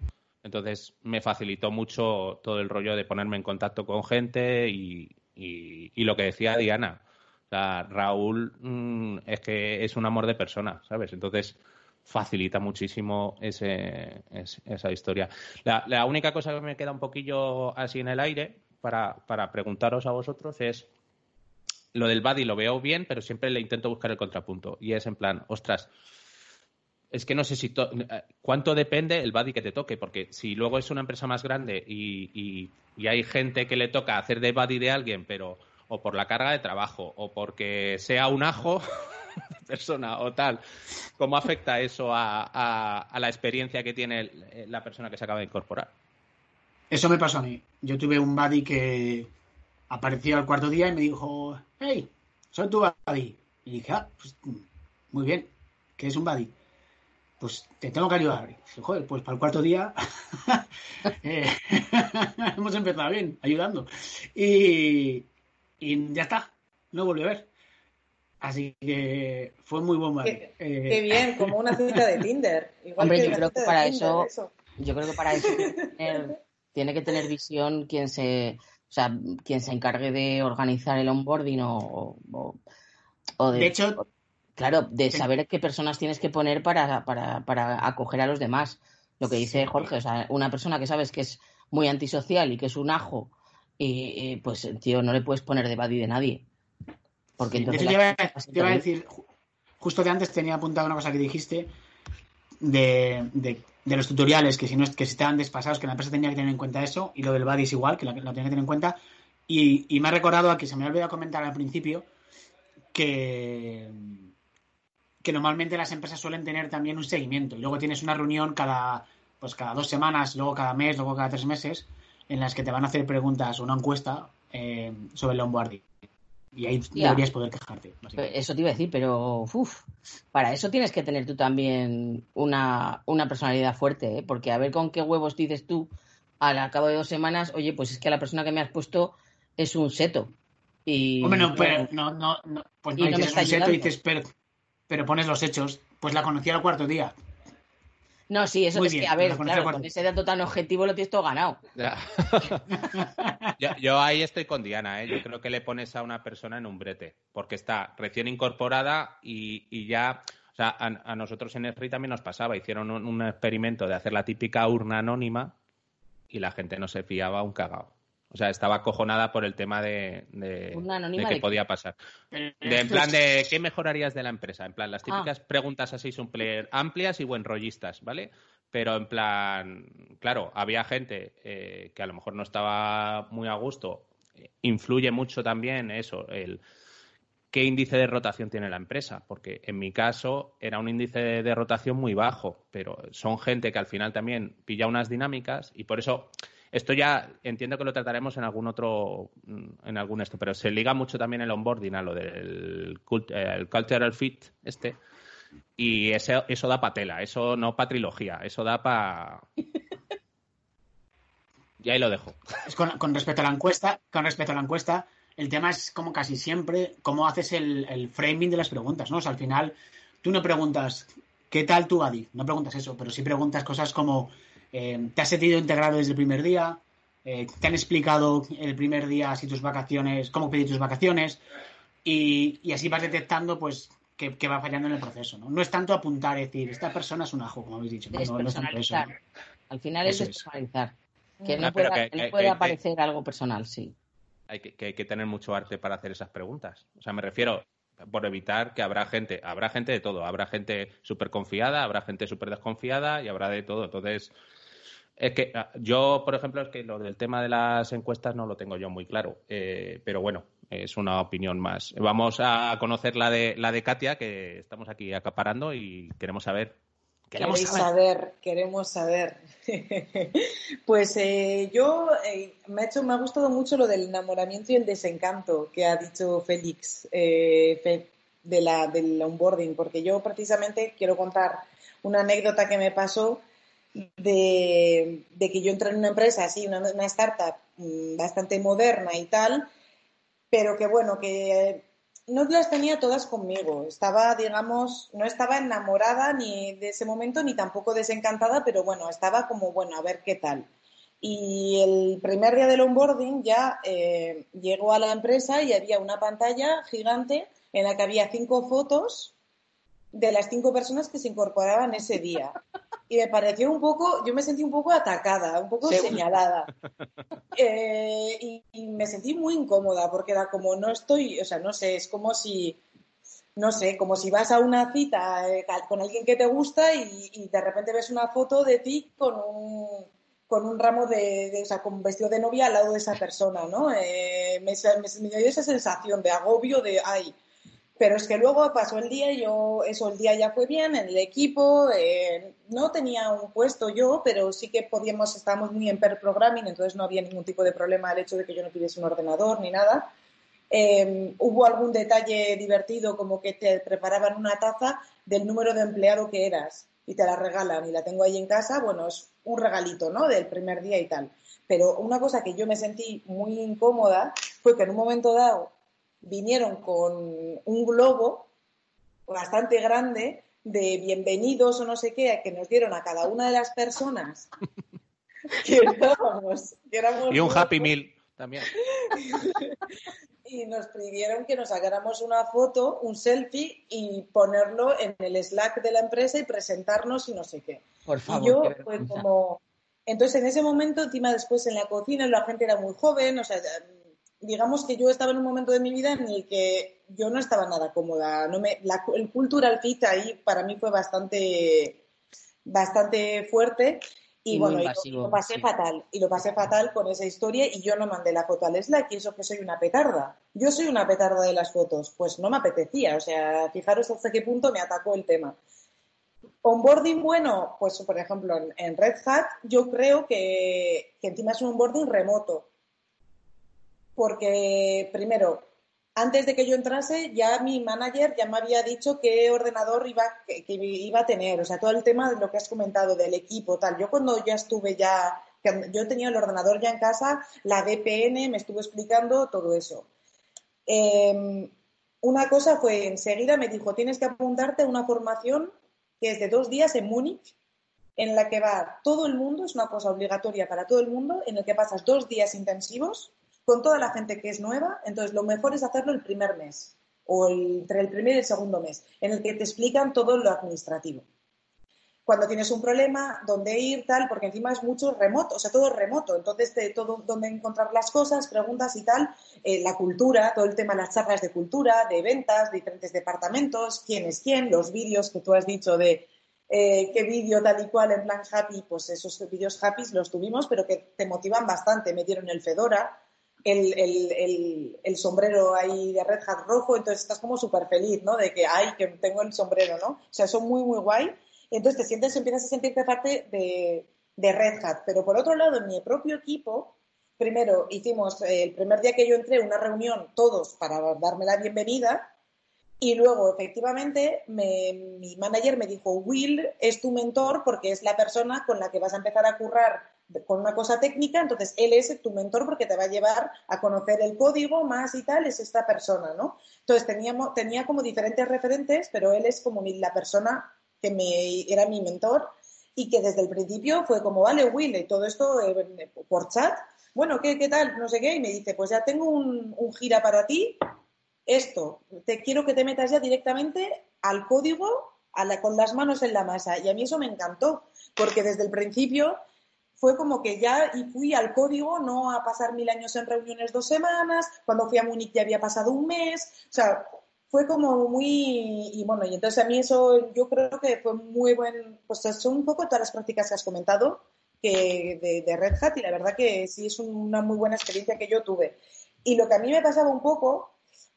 Speaker 4: Entonces me facilitó mucho todo el rollo de ponerme en contacto con gente y, y- y lo que decía Diana. O sea, Raúl mm, es que es un amor de persona, ¿sabes? Entonces facilita muchísimo ese, es- esa historia. La, la única cosa que me queda un poquillo así en el aire para, para preguntaros a vosotros es lo del buddy lo veo bien, pero siempre le intento buscar el contrapunto. Y es en plan, ostras, es que no sé si to- cuánto depende el buddy que te toque, porque si luego es una empresa más grande y, y- y hay gente que le toca hacer de buddy de alguien, pero o por la carga de trabajo o porque sea un ajo persona o tal, ¿cómo afecta eso a, la experiencia que tiene el- la persona que se acaba de incorporar?
Speaker 5: Eso me pasó a mí. Yo tuve un buddy que apareció al cuarto día y me dijo, hey, soy tu buddy. Y dije, ah, pues muy bien, ¿qué es un buddy? Pues te tengo que ayudar. Y dije, joder, pues para el cuarto día eh, hemos empezado bien, ayudando. Y, y ya está, no volví a ver. Así que fue muy buen.
Speaker 3: Qué,
Speaker 5: Eh,
Speaker 3: qué bien, como una cita de Tinder. Igual
Speaker 6: Hombre,
Speaker 3: que
Speaker 6: yo creo que para
Speaker 3: Tinder,
Speaker 6: eso- Yo creo que para eso tiene que tener, tiene que tener visión quien se, o sea, quien se encargue de organizar el onboarding o, o- o de,
Speaker 5: De hecho-
Speaker 6: claro, de saber qué personas tienes que poner para, para, para acoger a los demás. Lo que dice Jorge, o sea, una persona que sabes que es muy antisocial y que es un ajo, y, y, pues tío, no le puedes poner de buddy de nadie. Porque
Speaker 5: De
Speaker 6: entonces
Speaker 5: te iba, a- te iba decir, ju- justo de antes tenía apuntado una cosa que dijiste de, de- de los tutoriales, que si no es- que si estaban desfasados, que la empresa tenía que tener en cuenta eso, y lo del buddy es igual, que lo, lo tenía que tener en cuenta. Y, y me ha recordado a que se me ha olvidado comentar al principio que, que normalmente las empresas suelen tener también un seguimiento. Y luego tienes una reunión cada, pues cada dos semanas, luego cada mes, luego cada tres meses, en las que te van a hacer preguntas o una encuesta eh, sobre el onboarding. Y ahí deberías poder quejarte. básicamente.
Speaker 6: Eso te iba a decir, pero uf, para eso tienes que tener tú también una, una personalidad fuerte, ¿eh? porque a ver con qué huevos dices tú al cabo de dos semanas, oye, pues es que la persona que me has puesto es un seto. Y,
Speaker 5: Hombre, no, pero no, no, no, pues no
Speaker 6: Y
Speaker 5: dices un seto,
Speaker 6: ayudando.
Speaker 5: dices, pero, pero pones los hechos. Pues la conocí al cuarto día.
Speaker 6: No, sí, eso
Speaker 5: Muy
Speaker 6: es
Speaker 5: bien,
Speaker 6: que, a ver, claro, con ese dato tan objetivo lo tienes todo ganado.
Speaker 4: Ya. yo, yo ahí estoy con Diana, ¿eh? Yo creo que le pones a una persona en un brete, porque está recién incorporada y, y ya. O sea, a, a nosotros en ESRI también nos pasaba. Hicieron un, un experimento de hacer la típica urna anónima y la gente no se fiaba un cagao. O sea, estaba acojonada por el tema de, de,
Speaker 6: ¿Urna anónima
Speaker 4: de que
Speaker 6: de
Speaker 4: podía pasar.
Speaker 5: Pero
Speaker 4: De, en plan de qué mejorarías de la empresa. En plan, las
Speaker 6: Ah.
Speaker 4: típicas preguntas así son player amplias y buen rollistas, ¿vale? Pero en plan, claro, había gente eh, que a lo mejor no estaba muy a gusto. Influye mucho también eso, el qué índice de rotación tiene la empresa, porque en mi caso era un índice de, de rotación muy bajo, pero son gente que al final también pilla unas dinámicas y por eso esto ya entiendo que lo trataremos en algún otro, mm, en algún esto, pero se liga mucho también el onboarding a lo del cult- el cultural fit este y ese, eso da pa' tela, eso no pa' trilogía, eso da pa... Y ahí lo dejo.
Speaker 5: con respecto a la encuesta, con respecto a la encuesta, el tema es como casi siempre cómo haces el, el framing de las preguntas, ¿no? O sea, al final tú no preguntas ¿qué tal tu Adi? No preguntas eso, pero sí preguntas cosas como eh, ¿te has sentido integrado desde el primer día? Eh, ¿Te han explicado el primer día si tus vacaciones, cómo pedir tus vacaciones? Y, y así vas detectando, pues, que, que va fallando en el proceso, ¿no? No es tanto apuntar, es decir, esta persona es un ajo, como habéis dicho. No, no, no es tanto eso.
Speaker 6: Al final es
Speaker 5: Eso es.
Speaker 6: despersonalizar. Que
Speaker 4: Ah,
Speaker 6: no pueda,
Speaker 4: que- que
Speaker 6: pueda
Speaker 4: que-
Speaker 6: aparecer algo personal, sí.
Speaker 4: Hay que, que hay que tener mucho arte para hacer esas preguntas. O sea, me refiero, por evitar que habrá gente, habrá gente de todo, habrá gente súper confiada, habrá gente súper desconfiada y habrá de todo. Entonces, es que ah, yo, por ejemplo, es que lo del tema de las encuestas no lo tengo yo muy claro, eh, pero bueno, es una opinión más. Vamos a conocer la de la de Katia, que estamos aquí acaparando y queremos saber.
Speaker 3: Queremos saber. queremos saber. pues eh, yo eh, me ha hecho, me ha gustado mucho lo del enamoramiento y el desencanto que ha dicho Félix de la del onboarding, porque yo precisamente quiero contar una anécdota que me pasó de, que yo entré en una empresa así, una, startup mm, bastante moderna y tal, pero que bueno, que no las tenía todas conmigo. Estaba, digamos, no estaba enamorada ni de ese momento ni tampoco desencantada, pero bueno, estaba como, bueno, a ver qué tal. Y el primer día del onboarding ya eh, llegó a la empresa y había una pantalla gigante en la que había cinco fotos de las cinco personas que se incorporaban ese día. Y me pareció un poco, yo me sentí un poco atacada, un poco señalada. Eh, y, me sentí muy incómoda porque era como, no estoy, o sea, no sé, es como si, no sé, como si vas a una cita eh, con alguien que te gusta y, de repente ves una foto de ti con un, con un ramo de, o sea, con un vestido de novia al lado de esa persona, ¿no? Eh, me, me, me, dio esa sensación de agobio, de, ay, pero es que luego pasó el día y yo, eso, el día ya fue bien en el equipo. No tenía un puesto yo, pero sí que podíamos, estábamos muy en per programming, entonces no había ningún tipo de problema el hecho de que yo no tuviese un ordenador ni nada. Eh, hubo algún detalle divertido, como que te preparaban una taza del número de empleado que eras y te la regalan y la tengo ahí en casa. Bueno, es un regalito, ¿no? Del primer día y tal. Pero una cosa que yo me sentí muy incómoda fue que en un momento dado vinieron con un globo bastante grande de bienvenidos o no sé qué, que nos dieron a cada una de las personas que
Speaker 4: y un Happy Meal también.
Speaker 3: y nos pidieron que nos sacáramos una foto, un selfie y ponerlo en el Slack de la empresa y presentarnos y no sé qué.
Speaker 6: Por favor.
Speaker 3: Y yo, pues como... Entonces, en ese momento, encima después en la cocina, la gente era muy joven, o sea, digamos que yo estaba en un momento de mi vida en el que yo no estaba nada cómoda. No me, el cultural fit ahí para mí fue bastante, bastante fuerte. Y, bueno, lo, pasé fatal. Y lo pasé fatal con esa historia y yo no mandé la foto al Slack y eso que soy una petarda. Yo soy una petarda de las fotos. Pues no me apetecía. O sea, fijaros hasta qué punto me atacó el tema. Onboarding bueno, pues por ejemplo en, Red Hat yo creo que, que encima es un onboarding remoto porque primero, antes de que yo entrase, ya mi manager ya me había dicho qué ordenador iba, que, iba a tener, o sea, todo el tema de lo que has comentado del equipo, tal. Yo cuando ya estuve ya, yo tenía el ordenador ya en casa, la VPN, me estuvo explicando todo eso. Em, una cosa fue, enseguida me dijo, tienes que apuntarte a una formación que es de dos días en Múnich, en la que va todo el mundo, es una cosa obligatoria para todo el mundo, en el que pasas dos días intensivos con toda la gente que es nueva, entonces lo mejor es hacerlo el primer mes o entre el primer y el segundo mes, en el que te explican todo lo administrativo. Cuando tienes un problema, dónde ir, tal, porque encima es mucho remoto, o sea, todo es remoto, entonces de todo dónde encontrar las cosas, preguntas y tal, eh, la cultura, todo el tema las charlas de cultura, de ventas, diferentes departamentos, quién es quién, los vídeos que tú has dicho de eh, qué vídeo tal y cual en plan happy, pues esos vídeos happy los tuvimos, pero que te motivan bastante. Me dieron el Fedora, el, sombrero ahí de Red Hat rojo, entonces estás como súper feliz, ¿no? De que, ay, que tengo el sombrero, ¿no? O sea, son muy, muy guay. Entonces te sientes, empiezas a sentirte parte de, de Red Hat. Pero por otro lado, en mi propio equipo, primero hicimos, eh, el primer día que yo entré, una reunión todos para darme la bienvenida. Y luego, efectivamente, mi manager me dijo, Will es tu mentor porque es la persona con la que vas a empezar a currar con una cosa técnica, entonces él es tu mentor porque te va a llevar a conocer el código más y tal, es esta persona, ¿no? Entonces teníamos, tenía como diferentes referentes, pero él es como la persona que me, era mi mentor y que desde el principio fue como, vale, Will, y todo esto eh, por chat, bueno, ¿qué, ¿qué, tal? No sé qué, y me dice, pues ya tengo un, gira para ti, esto, te quiero que te metas ya directamente al código con las manos en la masa. Y a mí eso me encantó, porque desde el principio fue como que ya y fui al código, no a pasar mil años en reuniones dos semanas, cuando fui a Múnich ya había pasado un mes, o sea, fue como muy, y bueno, y entonces a mí eso yo creo que fue muy buen, pues son un poco todas las prácticas que has comentado que de, de Red Hat y la verdad que sí es una muy buena experiencia que yo tuve. Y lo que a mí me pasaba un poco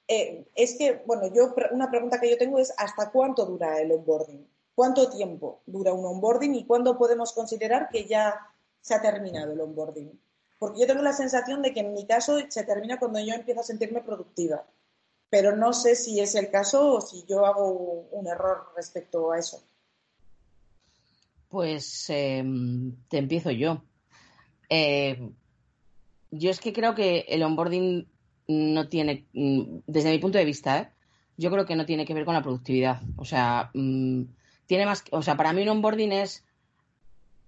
Speaker 3: eh, es que, bueno, yo una pregunta que yo tengo es ¿hasta cuánto dura el onboarding? ¿Cuánto tiempo dura un onboarding y cuándo podemos considerar que ya se ha terminado el onboarding? Porque yo tengo la sensación de que en mi caso se termina cuando yo empiezo a sentirme productiva, pero no sé si es el caso o si yo hago un error respecto a eso.
Speaker 6: Pues eh, te empiezo yo. Eh, yo es que creo que el onboarding no tiene, mm, desde mi punto de vista, ¿eh? yo creo que no tiene que ver con la productividad. O sea, mm, tiene más, o sea, para mí un onboarding es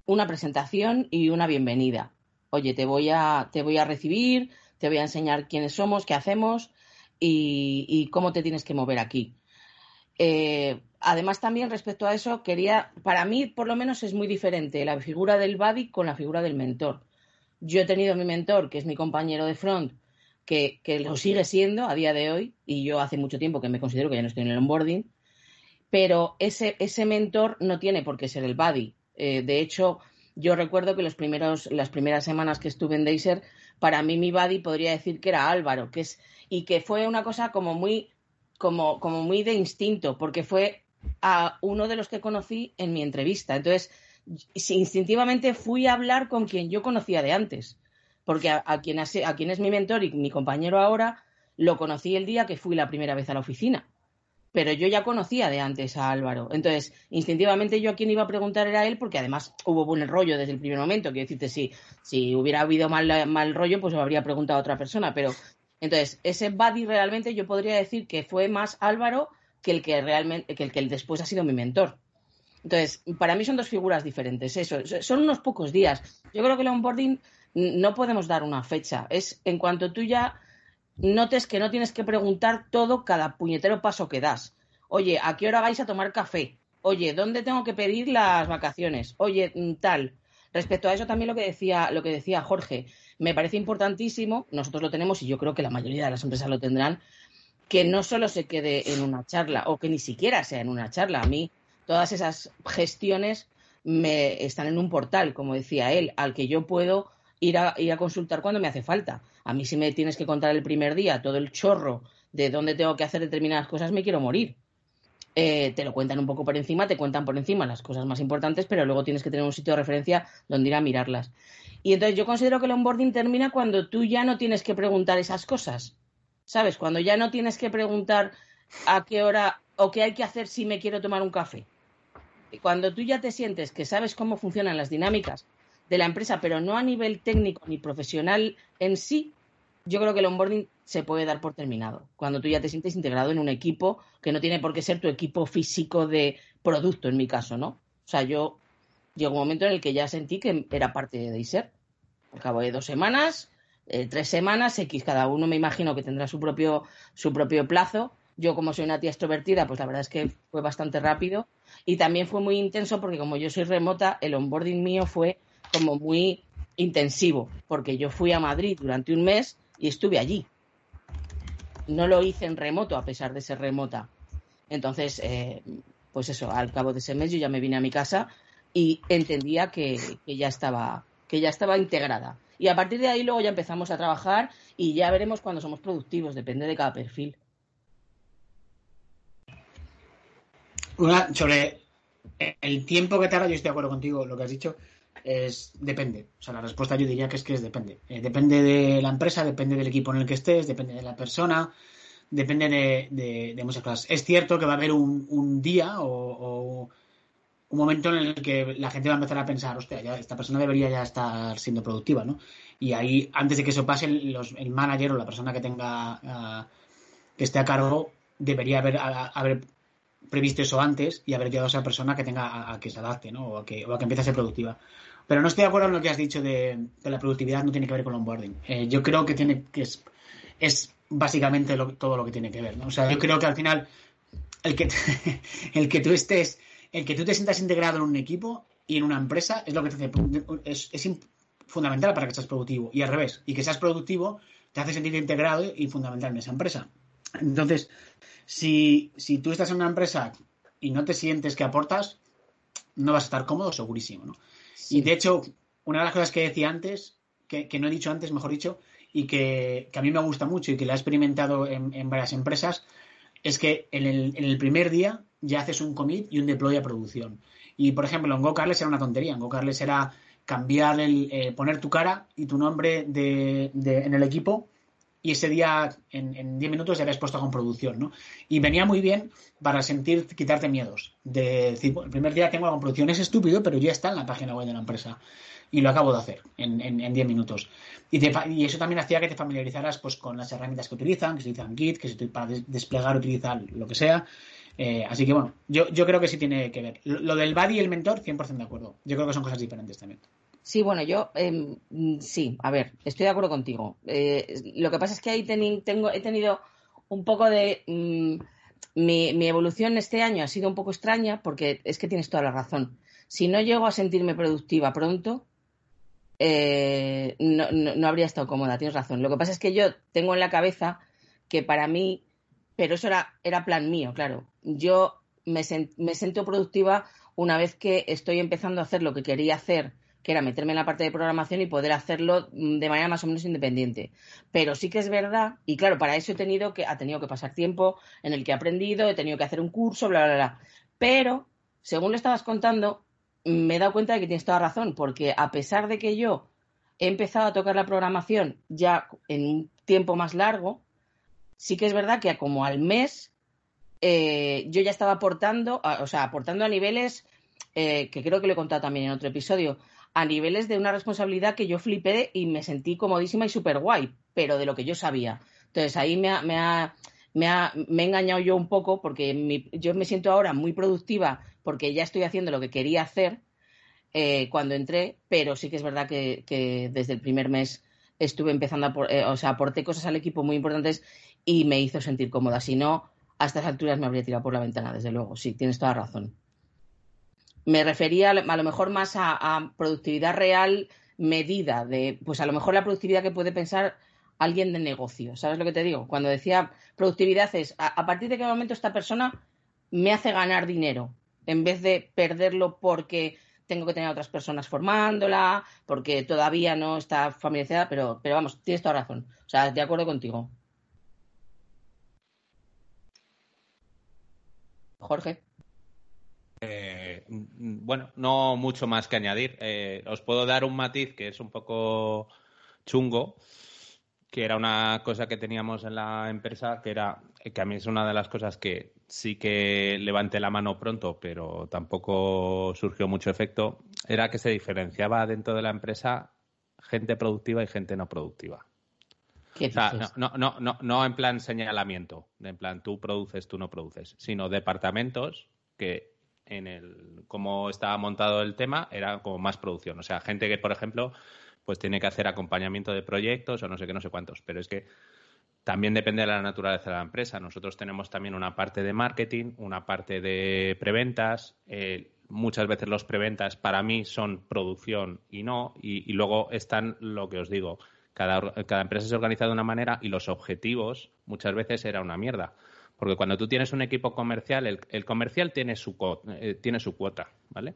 Speaker 6: una presentación y una bienvenida. Oye, te voy a, te voy a recibir, te voy a enseñar quiénes somos, qué hacemos y, y cómo te tienes que mover aquí. Eh, además, también respecto a eso, quería, para mí por lo menos es muy diferente la figura del buddy con la figura del mentor. Yo he tenido mi mentor, que es mi compañero de front, que, que, lo sigue siendo a día de hoy, y yo hace mucho tiempo que me considero que ya no estoy en el onboarding, pero ese, ese mentor no tiene por qué ser el buddy. Eh, de hecho, yo recuerdo que los primeros, las primeras semanas que estuve en Deiser, para mí mi buddy podría decir que era Álvaro, que es, y que fue una cosa como muy como, como muy de instinto, porque fue a uno de los que conocí en mi entrevista. Entonces, instintivamente fui a hablar con quien yo conocía de antes, porque a, a, quien, hace, a quien es mi mentor y mi compañero ahora, lo conocí el día que fui la primera vez a la oficina. Pero yo ya conocía de antes a Álvaro. Entonces, instintivamente yo a quien iba a preguntar era él, porque además hubo buen rollo desde el primer momento. Quiero decirte, si, si hubiera habido mal, rollo, pues me habría preguntado a otra persona. Pero entonces, ese buddy realmente yo podría decir que fue más Álvaro que el que realmente, que el que después ha sido mi mentor. Entonces, para mí son dos figuras diferentes. Eso, son unos pocos días. Yo creo que el onboarding no podemos dar una fecha. Es en cuanto tú ya notes que no tienes que preguntar todo cada puñetero paso que das. Oye, ¿a qué hora vais a tomar café? Oye, ¿dónde tengo que pedir las vacaciones? Oye, mm, tal. Respecto a eso también lo que decía, lo que decía Jorge, me parece importantísimo, nosotros lo tenemos y yo creo que la mayoría de las empresas lo tendrán, que no solo se quede en una charla o que ni siquiera sea en una charla. A mí todas esas gestiones me están en un portal, como decía él, al que yo puedo ir a, ir a consultar cuando me hace falta. A mí si me tienes que contar el primer día todo el chorro de dónde tengo que hacer determinadas cosas, me quiero morir. Eh, te lo cuentan un poco por encima, te cuentan por encima las cosas más importantes, pero luego tienes que tener un sitio de referencia donde ir a mirarlas. Y entonces yo considero que el onboarding termina cuando tú ya no tienes que preguntar esas cosas. ¿Sabes? Cuando ya no tienes que preguntar a qué hora o qué hay que hacer si me quiero tomar un café. Y cuando tú ya te sientes que sabes cómo funcionan las dinámicas de la empresa, pero no a nivel técnico ni profesional en sí, yo creo que el onboarding se puede dar por terminado. Cuando tú ya te sientes integrado en un equipo que no tiene por qué ser tu equipo físico de producto, en mi caso, ¿no? O sea, yo llegó un momento en el que ya sentí que era parte de Deiser. Al cabo de dos semanas, eh, tres semanas, X, cada uno me imagino que tendrá su propio, su propio plazo. Yo, como soy una tía extrovertida, pues la verdad es que fue bastante rápido. Y también fue muy intenso porque como yo soy remota, el onboarding mío fue como muy intensivo, porque yo fui a Madrid durante un mes y estuve allí. No lo hice en remoto, a pesar de ser remota. Entonces, eh, pues eso, al cabo de ese mes yo ya me vine a mi casa y entendía que, ya estaba, que ya estaba integrada. Y a partir de ahí luego ya empezamos a trabajar y ya veremos cuando somos productivos, depende de cada perfil.
Speaker 5: Sobre el tiempo que tarda, yo estoy de acuerdo contigo, lo que has dicho, es depende. O sea, la respuesta yo diría que es que es depende. Eh, depende de la empresa, depende del equipo en el que estés, depende de la persona, depende de, de, de muchas cosas. Es cierto que va a haber un, un día o, un momento en el que la gente va a empezar a pensar, hostia, ya esta persona debería ya estar siendo productiva, ¿no? Y ahí, antes de que eso pase, los, el manager o la persona que tenga, uh, que esté a cargo, debería haber, haber previsto eso antes y haber llegado a esa persona que tenga a, a que se adapte, ¿no? O a que, o a que empiece a ser productiva. Pero no estoy de acuerdo en lo que has dicho de que la productividad no tiene que ver con el onboarding. Eh, yo creo que tiene que es, básicamente todo lo que tiene que ver, ¿no? O sea, yo creo que al final el que, el que tú estés el que tú te sientas integrado en un equipo y en una empresa es lo que te hace, es, es fundamental para que seas productivo. Y al revés, y que seas productivo te hace sentir integrado y fundamental en esa empresa. Entonces, si, si tú estás en una empresa y no te sientes que aportas, no vas a estar cómodo, segurísimo, ¿no? Y de hecho, una de las cosas que decía antes, que, que no he dicho antes, mejor dicho, y que, que, a mí me gusta mucho y que la he experimentado en, en varias empresas, es que en el, en el, primer día ya haces un commit y un deploy a producción. Y, por ejemplo, en GoCarles era una tontería. En GoCarles era cambiar el, eh, poner tu cara y tu nombre de, de, en el equipo y ese día en 10 minutos ya habías puesto con producción, ¿no? Y venía muy bien para sentir, quitarte miedos. De decir, el primer día tengo la producción, es estúpido, pero ya está en la página web de la empresa. Y lo acabo de hacer en 10 minutos. Y, eso también hacía que te familiarizaras pues, con las herramientas que utilizan, que se utilizan Git, que se para desplegar utilizar lo que sea. Eh, así que bueno, yo, yo creo que sí tiene que ver. Lo, lo del buddy y el mentor, 100% de acuerdo. Yo creo que son cosas diferentes también.
Speaker 6: Sí, bueno, yo eh, sí, a ver, estoy de acuerdo contigo. Eh, lo que pasa es que ahí ten, tengo, he tenido un poco de... Mm, mi, evolución este año ha sido un poco extraña porque es que tienes toda la razón. Si no llego a sentirme productiva pronto, eh, no, habría estado cómoda, tienes razón. Lo que pasa es que yo tengo en la cabeza que para mí, pero eso era, era plan mío, claro. Yo me, me siento productiva una vez que estoy empezando a hacer lo que quería hacer que era meterme en la parte de programación y poder hacerlo mm, de manera más o menos independiente. Pero sí que es verdad, y claro, para eso he tenido que, ha tenido que pasar tiempo en el que he aprendido, he tenido que hacer un curso, bla, bla, bla. Pero, según lo estabas contando, me he dado cuenta de que tienes toda razón, porque a pesar de que yo he empezado a tocar la programación ya en un tiempo más largo, sí que es verdad que como al mes eh, yo ya estaba aportando, o sea, aportando a niveles eh, que creo que lo he contado también en otro episodio, a niveles de una responsabilidad que yo flipé y me sentí comodísima y súper guay, pero de lo que yo sabía. Entonces ahí me ha, me ha, me ha, me he engañado yo un poco porque mi, yo me siento ahora muy productiva porque ya estoy haciendo lo que quería hacer eh, cuando entré, pero sí que es verdad que, que desde el primer mes estuve empezando a, eh, o sea, aporté cosas al equipo muy importantes y me hizo sentir cómoda. Si no, a estas alturas me habría tirado por la ventana, desde luego. Sí, tienes toda razón me refería a lo mejor más a, productividad real medida, de pues a lo mejor la productividad que puede pensar alguien de negocio. ¿Sabes lo que te digo? Cuando decía productividad es a, a partir de qué momento esta persona me hace ganar dinero en vez de perderlo porque tengo que tener a otras personas formándola, porque todavía no está familiarizada, pero, pero vamos, tienes toda razón. O sea, de acuerdo contigo. Jorge.
Speaker 4: Eh, bueno, no mucho más que añadir. Eh, os puedo dar un matiz que es un poco chungo, que era una cosa que teníamos en la empresa, que era que a mí es una de las cosas que sí que levanté la mano pronto, pero tampoco surgió mucho efecto, era que se diferenciaba dentro de la empresa gente productiva y gente no productiva.
Speaker 6: ¿Qué
Speaker 4: o sea, no, no, no, no en plan señalamiento, en plan tú produces, tú no produces, sino departamentos que en el cómo estaba montado el tema era como más producción. O sea, gente que, por ejemplo, pues tiene que hacer acompañamiento de proyectos o no sé qué, no sé cuántos. Pero es que también depende de la naturaleza de la empresa. Nosotros tenemos también una parte de marketing, una parte de preventas. Eh, muchas veces los preventas para mí son producción y no. Y, y luego están lo que os digo. Cada, cada empresa se organiza de una manera y los objetivos muchas veces era una mierda. Porque cuando tú tienes un equipo comercial, el, comercial tiene su, eh, tiene su cuota, ¿vale?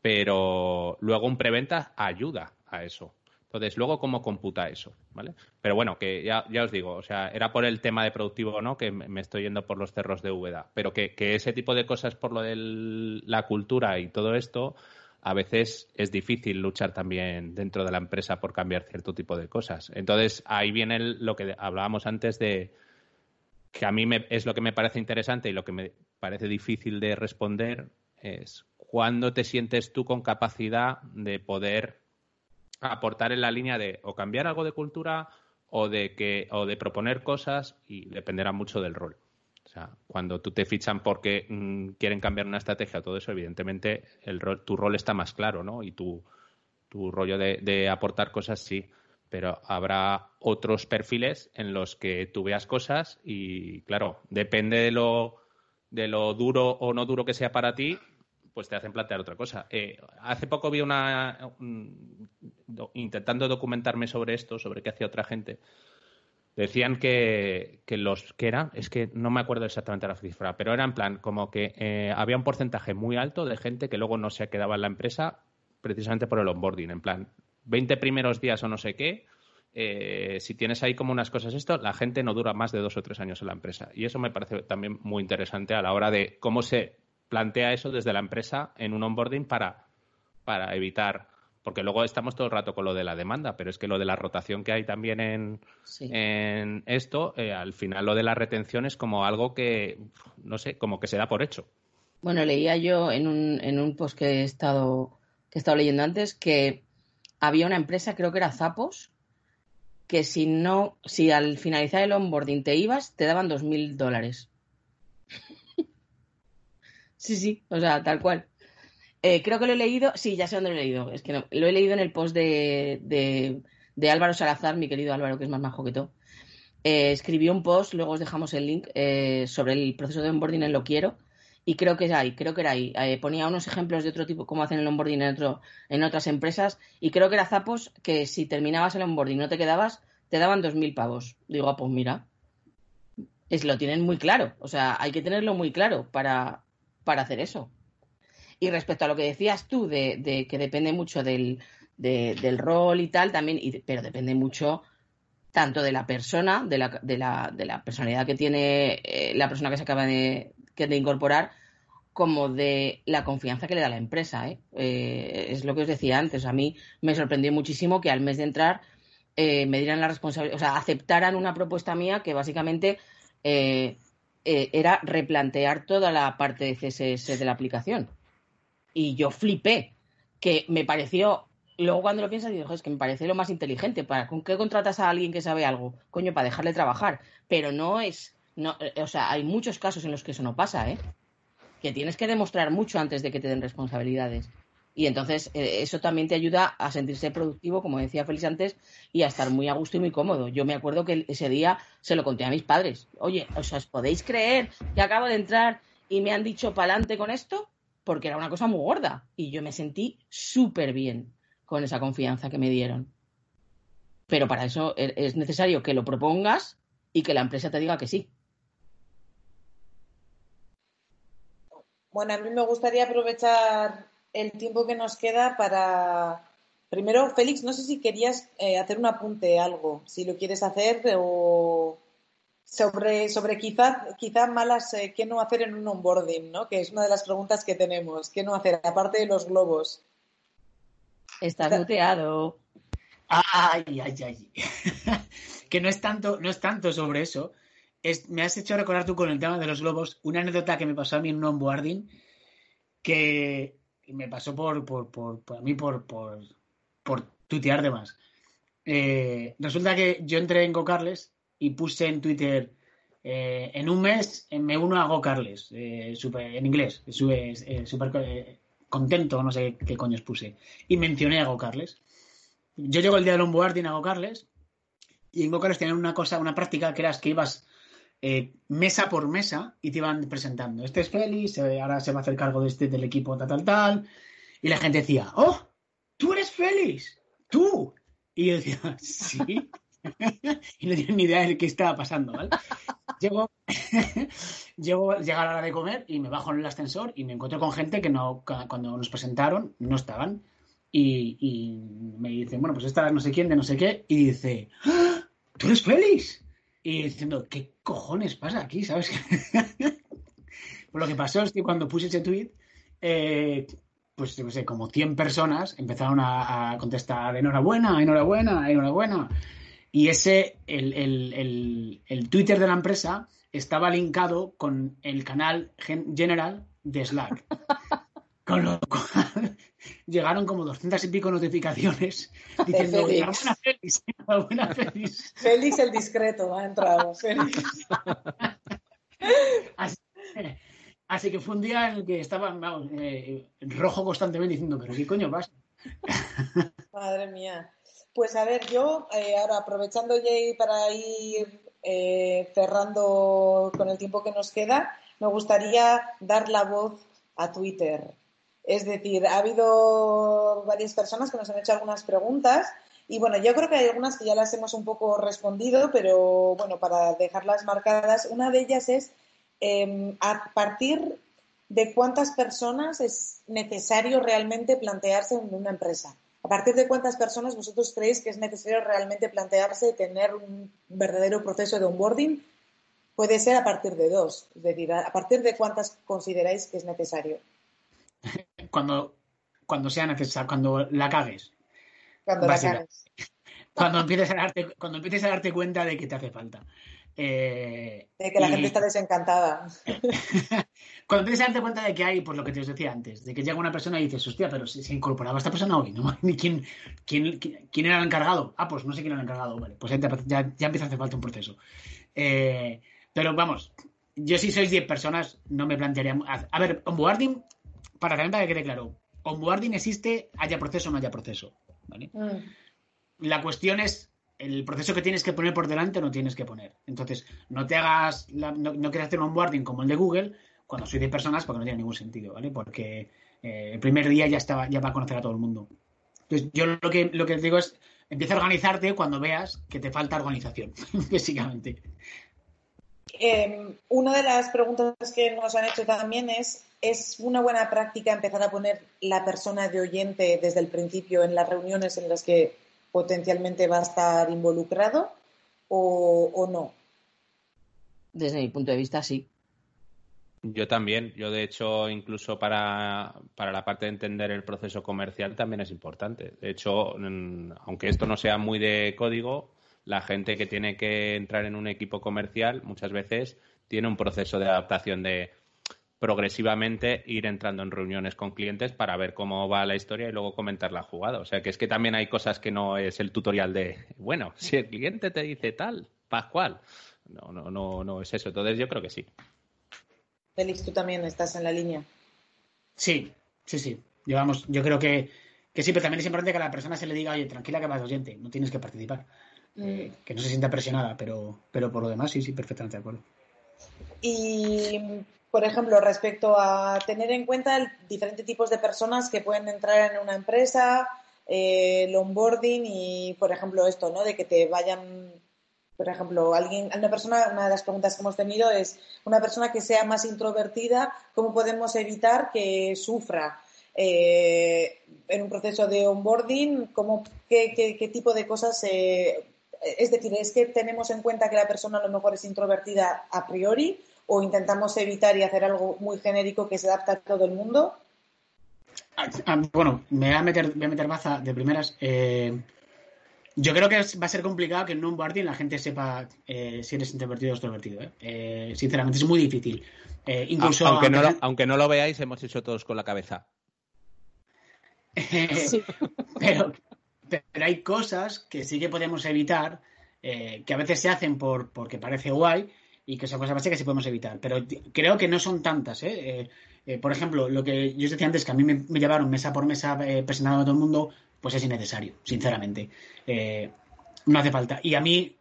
Speaker 4: Pero luego un preventa ayuda a eso. Entonces, luego, ¿cómo computa eso? ¿Vale? Pero bueno, que ya, ya, os digo, o sea, era por el tema de productivo o no que me estoy yendo por los cerros de Úbeda. Pero que, ese tipo de cosas por lo de la cultura y todo esto, a veces es difícil luchar también dentro de la empresa por cambiar cierto tipo de cosas. Entonces, ahí viene lo que hablábamos antes de que a mí me, es lo que me parece interesante y lo que me parece difícil de responder es cuándo te sientes tú con capacidad de poder aportar en la línea de o cambiar algo de cultura o de que o de proponer cosas y dependerá mucho del rol. O sea, cuando tú te fichan porque mmm, quieren cambiar una estrategia o todo eso, evidentemente el rol, tu rol está más claro, ¿no? Y tu, tu rollo de, de aportar cosas sí pero habrá otros perfiles en los que tú veas cosas y, claro, depende de lo, de lo duro o no duro que sea para ti, pues te hacen plantear otra cosa. Eh, hace poco vi una. Un, do, intentando documentarme sobre esto, sobre qué hacía otra gente, Decían que, que los que era, es que no me acuerdo exactamente la cifra, pero era en plan como que eh, había un porcentaje muy alto de gente que luego no se quedaba en la empresa precisamente por el onboarding, en plan 20 primeros días o no sé qué, eh, si tienes ahí como unas cosas esto, la gente no dura más de dos o tres años en la empresa. Y eso me parece también muy interesante a la hora de cómo se plantea eso desde la empresa en un onboarding para, para evitar porque luego estamos todo el rato con lo de la demanda, pero es que lo de la rotación que hay también en,
Speaker 6: Sí.
Speaker 4: en esto, eh, al final lo de la retención es como algo que, no sé, como que se da por hecho.
Speaker 6: Bueno, leía yo en un, en un post que he estado que he estado leyendo antes que había una empresa, creo que era Zapos, que si no, si al finalizar el onboarding te ibas, te daban dos mil dólares. sí, sí, o sea, tal cual. Eh, creo que lo he leído, sí, ya sé dónde lo he leído, es que lo he leído en el post de, de, de Álvaro Salazar, mi querido Álvaro, que es más majo que todo. Eh, escribió un post, luego os dejamos el link, eh, sobre el proceso de onboarding en Lo Quiero, y creo que es ahí, creo que era ahí. Eh, ponía unos ejemplos de otro tipo, cómo hacen el onboarding en, otro, en otras empresas, y creo que era Zapos que si terminabas el onboarding y no te quedabas, te daban 2.000 pavos. Digo, ah, pues mira, es, lo tienen muy claro, o sea, hay que tenerlo muy claro para, para hacer eso. Y respecto a lo que decías tú, de, de que depende mucho del, de- del rol y tal, también, y, pero depende mucho tanto de la persona, de la, de la, de la personalidad que tiene eh, la persona que se acaba de, que de incorporar, como de la confianza que le da la empresa. ¿eh? Eh, es lo que os decía antes. A mí me sorprendió muchísimo que al mes de entrar eh, me dieran la responsabilidad, o sea, aceptaran una propuesta mía que básicamente era replantear toda la parte de CSS de la aplicación. Y yo flipé, que me pareció Luego cuando lo piensas "Joder, es que me parece lo más inteligente. ¿Para con qué contratas a alguien que sabe algo? Coño, para dejarle trabajar. Pero no es, no, eh, o sea, hay muchos casos en los que eso no pasa, ¿eh? Que tienes que demostrar mucho antes de que te den responsabilidades. Y entonces eh, eso también te ayuda a sentirse productivo, como decía Félix antes, y a estar muy a gusto y muy cómodo. Yo me acuerdo que ese día se lo conté a mis padres. Oye, ¿os podéis creer que acabo de entrar y me han dicho pa'lante con esto? Porque era una cosa muy gorda. Y yo me sentí súper bien con esa confianza que me dieron. Pero para eso e- es necesario que lo propongas y que la empresa te diga que sí.
Speaker 3: Bueno, a mí me gustaría aprovechar el tiempo que nos queda para... Primero, Félix, no sé si querías eh, hacer un apunte, algo, si lo quieres hacer o sobre, sobre quizá, quizá malas, eh, qué no hacer en un onboarding, ¿no? Que es una de las preguntas que tenemos. ¿Qué no hacer, aparte de los globos?
Speaker 6: Estás muteado.
Speaker 5: Ay, ay, ay. que no es tanto, no es tanto sobre eso. Me has hecho recordar tú con el tema de los globos una anécdota que me pasó a mí en un onboarding que me pasó por, por, por, por a mí por, por, por tuitear de más. Eh, resulta que yo entré en GoCarles y puse en Twitter eh, en un mes me uno a GoCarles eh, en inglés, súper contento, no sé qué coños puse, y mencioné a GoCarles. Yo llego el día del onboarding a GoCarles y en GoCarles tenían una cosa, una práctica que era que ibas eh, mesa por mesa y te iban presentando. Este es Félix, eh, ahora se va a hacer cargo de este del equipo tal, tal, tal. Y la gente decía, ¡Oh! ¡Tú eres Félix! ¡Tú! Y yo decía, sí. y no tenía ni idea de qué estaba pasando, ¿vale? Llego, llego, llega la hora de comer y me bajo en el ascensor y me encuentro con gente que no, cuando nos presentaron no estaban. Y, y me dicen, bueno, pues esta no sé quién, de no sé qué, y dice, ¡Ah! ¿tú eres Félix? Y diciendo, ¿qué cojones pasa aquí? ¿Sabes? pues lo que pasó es que cuando puse ese tweet, eh, pues yo qué sé, como 100 personas empezaron a, a contestar, enhorabuena, enhorabuena, enhorabuena. Y ese, el, el, el, el Twitter de la empresa estaba linkado con el canal gen- general de Slack. Con lo cual llegaron como 200 y pico notificaciones diciendo,
Speaker 3: Félix.
Speaker 5: enhorabuena Félix. Félix
Speaker 3: el discreto ha entrado. Félix.
Speaker 5: Así, así que fue un día en el que estaba vamos, eh, rojo constantemente diciendo, pero ¿qué coño pasa?
Speaker 3: Madre mía. Pues a ver, yo eh, ahora aprovechando ya y para ir eh, cerrando con el tiempo que nos queda, me gustaría dar la voz a Twitter. Es decir, ha habido varias personas que nos han hecho algunas preguntas y bueno, yo creo que hay algunas que ya las hemos un poco respondido, pero bueno, para dejarlas marcadas, una de ellas es em, a partir de cuántas personas es necesario realmente plantearse en una empresa. ¿A partir de cuántas personas vosotros creéis que es necesario realmente plantearse tener un verdadero proceso de onboarding? Puede ser a partir de dos, es decir, a partir de cuántas consideráis que es necesario.
Speaker 5: Cuando, cuando sea necesario, cuando la cagues.
Speaker 3: Cuando la cagues.
Speaker 5: Cuando empieces a darte, cuando empieces a darte cuenta de que te hace falta. Eh,
Speaker 3: De que la
Speaker 5: y-
Speaker 3: gente está desencantada.
Speaker 5: Cuando empieces a darte cuenta de que hay, pues lo que te os decía antes, de que llega una persona y dices, hostia, pero se, se incorporaba esta persona hoy, ¿no? Ni quién, quién, quién- era el encargado. Ah, pues no sé quién era el encargado, vale, pues ya, ya, ya empieza a hacer falta un proceso. Eh, pero vamos, yo si sois 10 personas, no me plantearía. A, a ver, onboarding, para también para que quede claro, onboarding existe, haya proceso o no haya proceso, ¿vale?
Speaker 3: Mm.
Speaker 5: La cuestión es el proceso que tienes que poner por delante o no tienes que poner. Entonces, no te hagas, la- no, no quieras hacer un onboarding como el de Google cuando soy de personas porque no tiene ningún sentido, ¿vale? Porque eh, el primer día ya estaba, ya va a conocer a todo el mundo. Entonces, yo lo que, lo que digo es, empieza a organizarte cuando veas que te falta organización, básicamente.
Speaker 3: Eh, una de las preguntas que nos han hecho también es, ¿es una buena práctica empezar a poner la persona de oyente desde el principio en las reuniones en las que potencialmente va a estar involucrado o, o no?
Speaker 6: Desde mi punto de vista, sí.
Speaker 4: Yo también. Yo, de hecho, incluso para, para la parte de entender el proceso comercial también es importante. De hecho, aunque esto no sea muy de código, la gente que tiene que entrar en un equipo comercial muchas veces tiene un proceso de adaptación de progresivamente ir entrando en reuniones con clientes para ver cómo va la historia y luego comentar la jugada. O sea, que es que también hay cosas que no es el tutorial de, bueno, si el cliente te dice tal, Pascual. No, no, no, no es eso. Entonces yo creo que sí.
Speaker 3: Félix, tú también estás en la línea.
Speaker 5: Sí, sí, sí. Llevamos, yo creo que, que sí, pero también es importante que a la persona se le diga, oye, tranquila que vas oyente, no tienes que participar. Eh, que no se sienta presionada, pero, pero por lo demás sí, sí, perfectamente de acuerdo.
Speaker 3: Y, por ejemplo, respecto a tener en cuenta el- diferentes tipos de personas que pueden entrar en una empresa, eh, el onboarding y, por ejemplo, esto, ¿no? De que te vayan, por ejemplo, alguien, una persona, una de las preguntas que hemos tenido es una persona que sea más introvertida, ¿cómo podemos evitar que sufra? eh, en un proceso de onboarding, ¿cómo, qué, qué- qué tipo de cosas eh, es decir, ¿es que tenemos en cuenta que la persona a lo mejor es introvertida a priori o intentamos evitar y hacer algo muy genérico que se adapte a todo el mundo?
Speaker 5: Ah, ah, bueno, me voy a meter, voy a meter baza de primeras. Eh, yo creo que va a ser complicado que en un onboarding la gente sepa eh, si eres introvertido o extrovertido. ¿eh? Eh, sinceramente, es muy difícil. Eh, incluso
Speaker 4: aunque, no lo,
Speaker 5: aunque-
Speaker 4: aunque no lo veáis, hemos hecho todos con la cabeza.
Speaker 6: Sí.
Speaker 5: pero, pero hay cosas que sí que podemos evitar, eh, que a veces se hacen por porque parece guay y que son cosas básicas que sí podemos evitar. Pero creo que no son tantas. ¿eh? Eh, eh, por ejemplo, lo que yo os decía antes, que a mí me, llevaron mesa por mesa eh, presentando a todo el mundo, pues es innecesario, sinceramente. No hace falta. Y a mí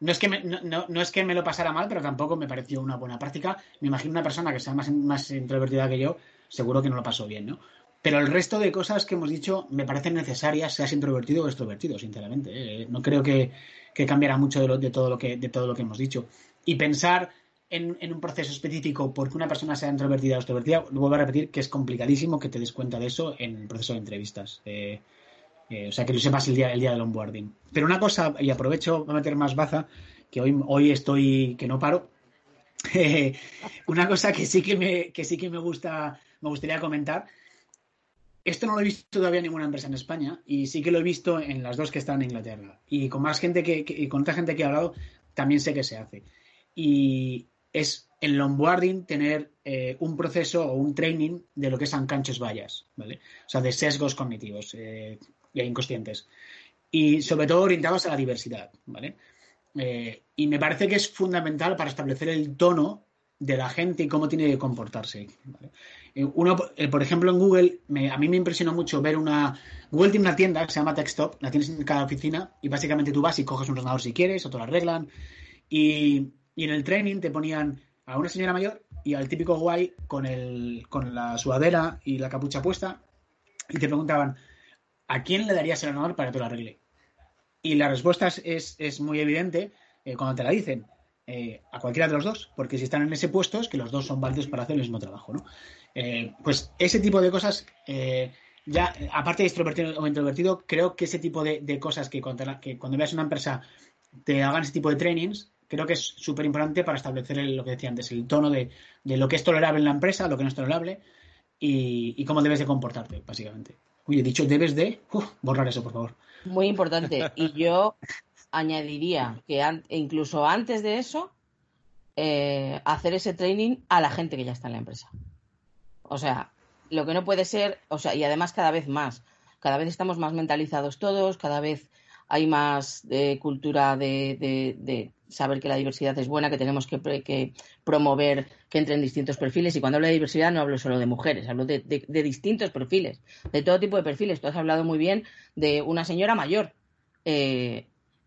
Speaker 5: no es, que me, no, no- es que me lo pasara mal, pero tampoco me pareció una buena práctica. Me imagino una persona que sea más, más introvertida que yo, seguro que no lo pasó bien, ¿no? Pero el resto de cosas que hemos dicho me parecen necesarias, seas introvertido o extrovertido, sinceramente. No creo que, que cambiara mucho de, lo- de todo lo que, de todo lo que hemos dicho. Y pensar en, un proceso específico porque una persona sea introvertida o extrovertida, lo vuelvo a repetir que es complicadísimo que te des cuenta de eso en el proceso de entrevistas. Eh, o sea, que lo sepas el día, el día del onboarding. Pero una cosa, y aprovecho para meter más baza, que hoy, hoy estoy que no paro. una cosa que sí que me, que sí que me gusta, me gustaría comentar. Esto no lo he visto todavía en ninguna empresa en España y sí que lo he visto en las dos que están en Inglaterra. Y con más gente que, con otra gente que he hablado, también sé que se hace. Y es en el onboarding tener eh, un proceso o un training de lo que es unconscious bias, ¿vale? O sea, de sesgos cognitivos eh, e inconscientes. Y sobre todo orientados a la diversidad, ¿vale? Eh, y me parece que es fundamental para establecer el tono de la gente y cómo tiene que comportarse. Eh, Uno, eh, por ejemplo, en Google, me- a mí me impresionó mucho ver una... Google tiene una tienda que se llama TechStop, la tienes en cada oficina y básicamente tú vas y coges un ordenador si quieres o te lo arreglan. Y, y en el training te ponían, a una señora mayor y al típico guay con, el, con la sudadera y la capucha puesta y te preguntaban, ¿a quién le darías el honor para que te lo arregle? Y la respuesta es, es, muy evidente eh, cuando te la dicen. eh, a cualquiera de los dos, porque si están en ese puesto es que los dos son válidos para hacer el mismo trabajo, ¿no? Eh, pues ese tipo de cosas, ya, aparte de extrovertido o introvertido, creo que ese tipo de, de cosas que cuando, que cuando veas una empresa te hagan ese tipo de trainings, creo que es súper importante para establecer lo que decía antes, el tono de, de lo que es tolerable en la empresa, lo que no es tolerable y, y cómo debes de comportarte, básicamente. Uy, he dicho debes de... Borrar eso, por favor.
Speaker 6: Muy importante. Y yo añadiría que incluso antes de eso, eh, hacer ese training a la gente que ya está en la empresa. O sea, lo que no puede ser, o sea, y además cada vez más, cada vez estamos más mentalizados todos, cada vez hay más eh, cultura de saber que la diversidad es buena, que tenemos que, promover que entren distintos perfiles. Y cuando hablo de diversidad no hablo solo de mujeres, hablo de, distintos perfiles, de todo tipo de perfiles. Tú has hablado muy bien de una señora mayor, eh,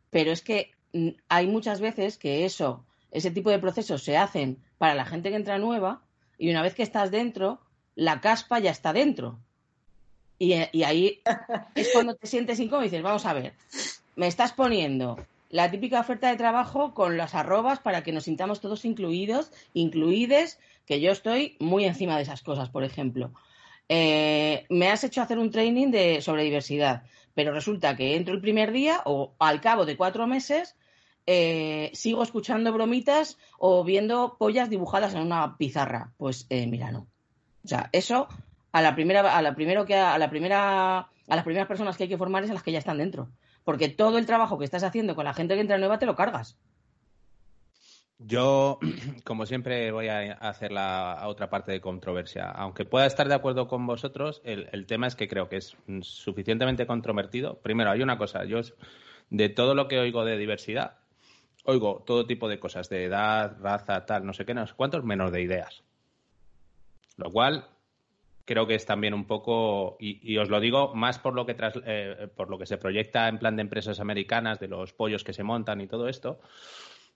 Speaker 6: pero es que mm, hay muchas veces que eso, ese tipo de procesos se hacen para la gente que entra nueva y una vez que estás dentro, la caspa ya está dentro. Y, y ahí es cuando te sientes incómodo y dices, vamos a ver, me estás poniendo la típica oferta de trabajo con las arrobas para que nos sintamos todos incluidos, incluides, que yo estoy muy encima de esas cosas, por ejemplo. Eh, me has hecho hacer un training de, sobre diversidad, pero resulta que entro el primer día o al cabo de cuatro meses eh, sigo escuchando bromitas o viendo pollas dibujadas en una pizarra. Pues eh, mira, no. O sea, eso a la primera, a la primero que a la primera, a las primeras personas que hay que formar es a las que ya están dentro. Porque todo el trabajo que estás haciendo con la gente que entra nueva te lo cargas.
Speaker 4: Yo, como siempre, voy a hacer la otra parte de controversia. Aunque pueda estar de acuerdo con vosotros, el, el tema es que creo que es suficientemente controvertido. Primero, hay una cosa, yo de todo lo que oigo de diversidad, oigo todo tipo de cosas, de edad, raza, tal, no sé qué, no sé cuántos, menos de ideas. Lo cual creo que es también un poco, y, y os lo digo más por lo que tras- eh, por lo que se proyecta en plan de empresas americanas, de los pollos que se montan y todo esto,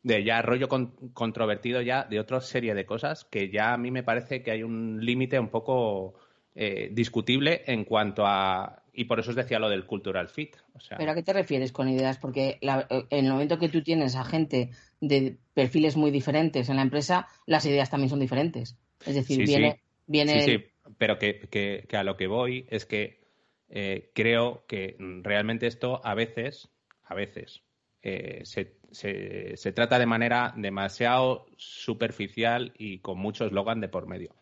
Speaker 4: de ya rollo con- controvertido ya de otra serie de cosas que ya a mí me parece que hay un límite un poco eh, discutible en cuanto a y por eso os decía lo del cultural fit o sea
Speaker 6: ¿Pero a qué te refieres con ideas? Porque la- en el momento que tú tienes a gente de perfiles muy diferentes en la empresa, las ideas también son diferentes. Es decir,
Speaker 4: Sí,
Speaker 6: viene,
Speaker 4: sí.
Speaker 6: viene
Speaker 4: Sí, pero que, que- a lo que voy es que eh, creo que realmente esto a veces, a veces, eh, se, se- se trata de manera demasiado superficial y con mucho eslogan de por medio.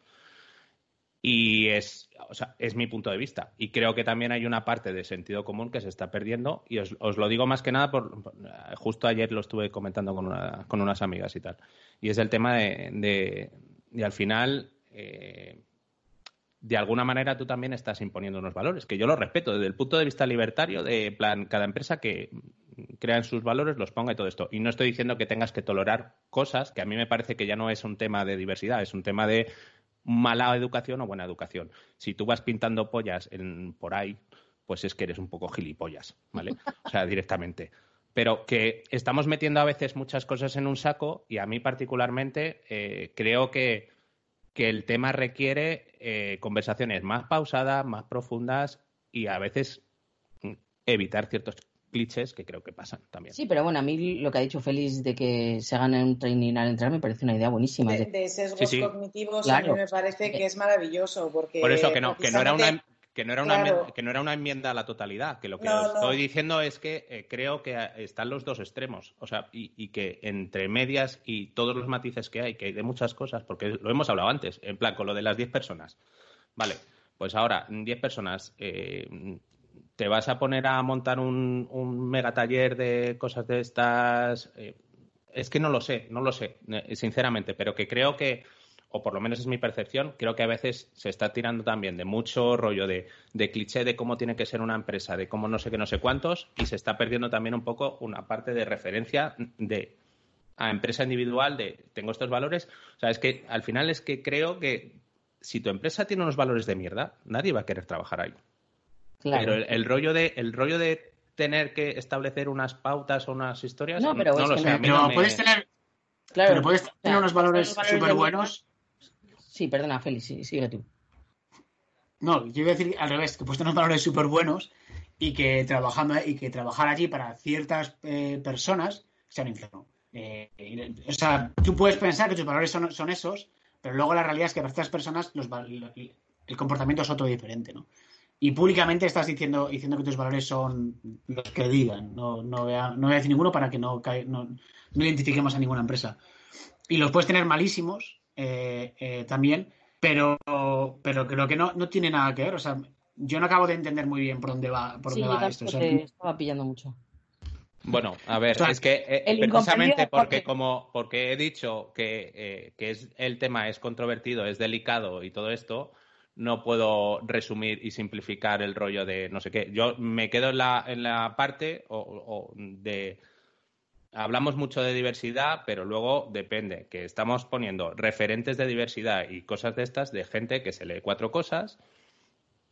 Speaker 4: Y es, o sea, es mi punto de vista. Y creo que también hay una parte de sentido común que se está perdiendo. Y os, lo digo más que nada por, justo ayer lo estuve comentando con, una- con unas amigas y tal. Y es el tema de, de, de al final, eh, de alguna manera tú también estás imponiendo unos valores, que yo los respeto desde el punto de vista libertario, de plan, cada empresa que crea en sus valores, los ponga y todo esto. Y no estoy diciendo que tengas que tolerar cosas, que a mí me parece que ya no es un tema de diversidad, es un tema de mala educación o buena educación. Si tú vas pintando pollas en, por ahí, pues es que eres un poco gilipollas, ¿vale? O sea, directamente. Pero que estamos metiendo a veces muchas cosas en un saco y a mí particularmente eh, creo que, que el tema requiere eh, conversaciones más pausadas, más profundas y a veces mm, evitar ciertos clichés que creo que pasan también.
Speaker 6: Sí, pero bueno, a mí lo que ha dicho Félix de que se gane un training al entrar me parece una idea buenísima.
Speaker 3: De, sesgos
Speaker 4: Sí, sí.
Speaker 3: cognitivos
Speaker 6: Claro.
Speaker 3: a mí me parece que es maravilloso porque
Speaker 4: Por eso que no, que no era una que no era una
Speaker 3: Claro.
Speaker 4: enmienda, que no era una enmienda a la totalidad, que lo que
Speaker 3: No,
Speaker 4: os
Speaker 3: no.
Speaker 4: estoy diciendo es que eh, creo que están los dos extremos, o sea, y, y que entre medias y todos los matices que hay, que hay de muchas cosas, porque lo hemos hablado antes, en plan con lo de las 10 personas. Vale, pues ahora 10 personas eh, te vas a poner a montar un, un mega taller de cosas de estas. eh, es que no lo sé, no lo sé, sinceramente, pero que creo que, o por lo menos es mi percepción, creo que a veces se está tirando también de mucho rollo de, de cliché de cómo tiene que ser una empresa, de cómo no sé qué, no sé cuántos, y se está perdiendo también un poco una parte de referencia de a empresa individual de tengo estos valores. O sea, es que al final es que creo que si tu empresa tiene unos valores de mierda, nadie va a querer trabajar ahí.
Speaker 6: claro.
Speaker 4: Pero el, el rollo de el rollo de tener que establecer unas pautas o unas historias,
Speaker 6: No, pero es
Speaker 4: lo
Speaker 6: que
Speaker 4: sé.
Speaker 6: no-
Speaker 4: no
Speaker 5: puedes tener
Speaker 6: Claro,
Speaker 5: Pero puedes tener unos valores súper buenos.
Speaker 6: Sí, perdona, Félix, sí, sigue tú.
Speaker 5: No, yo iba a decir al revés, que puedes tener unos valores súper buenos y que trabajando y que trabajar allí para ciertas eh, personas sea un infierno. Eh, o sea, tú puedes pensar que tus valores son, son esos, pero luego la realidad es que para estas personas los el comportamiento es otro diferente, ¿no? Y públicamente estás diciendo, diciendo que tus valores son los que digan. No, no, voy, a, no voy a decir ninguno para que no, no, no identifiquemos a ninguna empresa. Y los puedes tener malísimos eh, eh, también, pero, pero creo que no, no tiene nada que ver. O sea, yo no acabo de entender muy bien por dónde va, por
Speaker 6: Sí,
Speaker 5: dónde va esto. O sea,
Speaker 6: te estaba pillando mucho.
Speaker 4: Bueno, a ver,
Speaker 5: Claro.
Speaker 4: es que eh, precisamente porque como porque he dicho que, eh, que es el tema es controvertido, es delicado y todo esto, no puedo resumir y simplificar el rollo de no sé qué. Yo me quedo en la, en la parte o, o de hablamos mucho de diversidad, pero luego depende, que estamos poniendo referentes de diversidad y cosas de estas de gente que se lee cuatro cosas,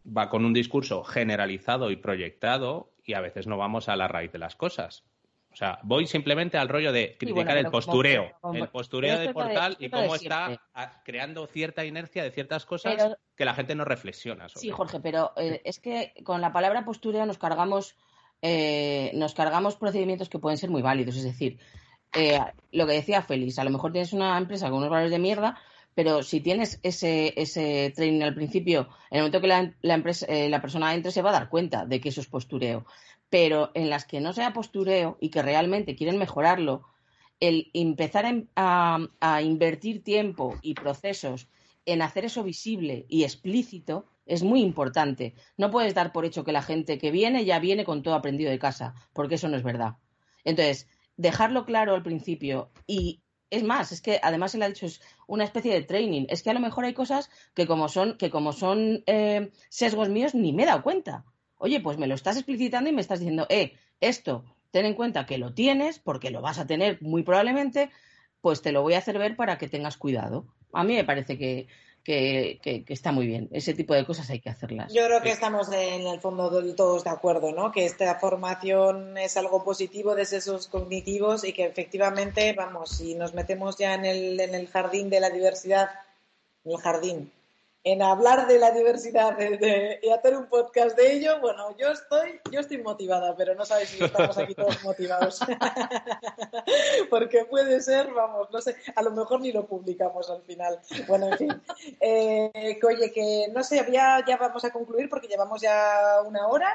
Speaker 4: va con un discurso generalizado y proyectado y a veces no vamos a la raíz de las cosas. O sea, voy simplemente al rollo de criticar
Speaker 6: bueno,
Speaker 4: el
Speaker 6: como-
Speaker 4: postureo,
Speaker 6: como-
Speaker 4: el postureo
Speaker 6: de-
Speaker 4: portal y cómo está creando cierta inercia de ciertas cosas
Speaker 6: Pero-
Speaker 4: que la gente no reflexiona sobre.
Speaker 6: Sí, Jorge, pero eh, es que con la palabra postureo nos cargamos, eh, nos cargamos procedimientos que pueden ser muy válidos. Es decir, eh, lo que decía Félix, a lo mejor tienes una empresa con unos valores de mierda, pero si tienes ese, ese training al principio, en el momento que la, empresa, eh, la persona entre se va a dar cuenta de que eso es postureo. Pero en las que no sea postureo y que realmente quieren mejorarlo, el empezar a invertir tiempo y procesos en hacer eso visible y explícito es muy importante. No puedes dar por hecho que la gente que viene ya viene con todo aprendido de casa, porque eso no es verdad. Entonces, dejarlo claro al principio y es más, es que además él ha dicho es una especie de training. Es que a lo mejor hay cosas que como son eh, sesgos míos ni me he dado cuenta. Oye, pues me lo estás explicitando y me estás diciendo, eh, esto, ten en cuenta que lo tienes, porque lo vas a tener muy probablemente, pues te lo voy a hacer ver para que tengas cuidado. A mí me parece que, que, que- que está muy bien. Ese tipo de cosas hay que hacerlas.
Speaker 3: Yo creo que estamos en el fondo del todos de acuerdo, ¿no? Que esta formación es algo positivo de sesos cognitivos y que efectivamente, vamos, si nos metemos ya en el, en el jardín de la diversidad, en el jardín, en hablar de la diversidad y hacer un podcast de ello, bueno, yo estoy, yo estoy motivada, pero no sabéis si estamos aquí todos motivados. Porque puede ser, vamos, no sé, a lo mejor ni lo publicamos al final. Bueno, en fin. Eh, que, oye, que no sé, ya, ya vamos a concluir porque llevamos ya una hora.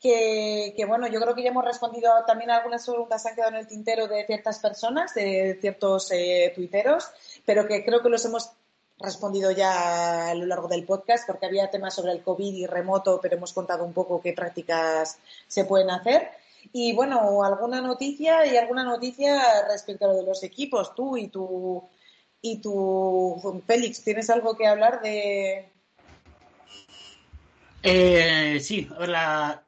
Speaker 3: Que, que, bueno, yo creo que ya hemos respondido también a algunas preguntas que han quedado en el tintero de ciertas personas, de ciertos eh, tuiteros, pero que creo que los hemos respondido ya a lo largo del podcast porque había temas sobre el COVID y remoto, pero hemos contado un poco qué prácticas se pueden hacer. Y bueno, alguna noticia y alguna noticia respecto a lo de los equipos, tú y tu y tu Félix, ¿tienes algo que hablar de
Speaker 5: Eh, sí, a ver, la-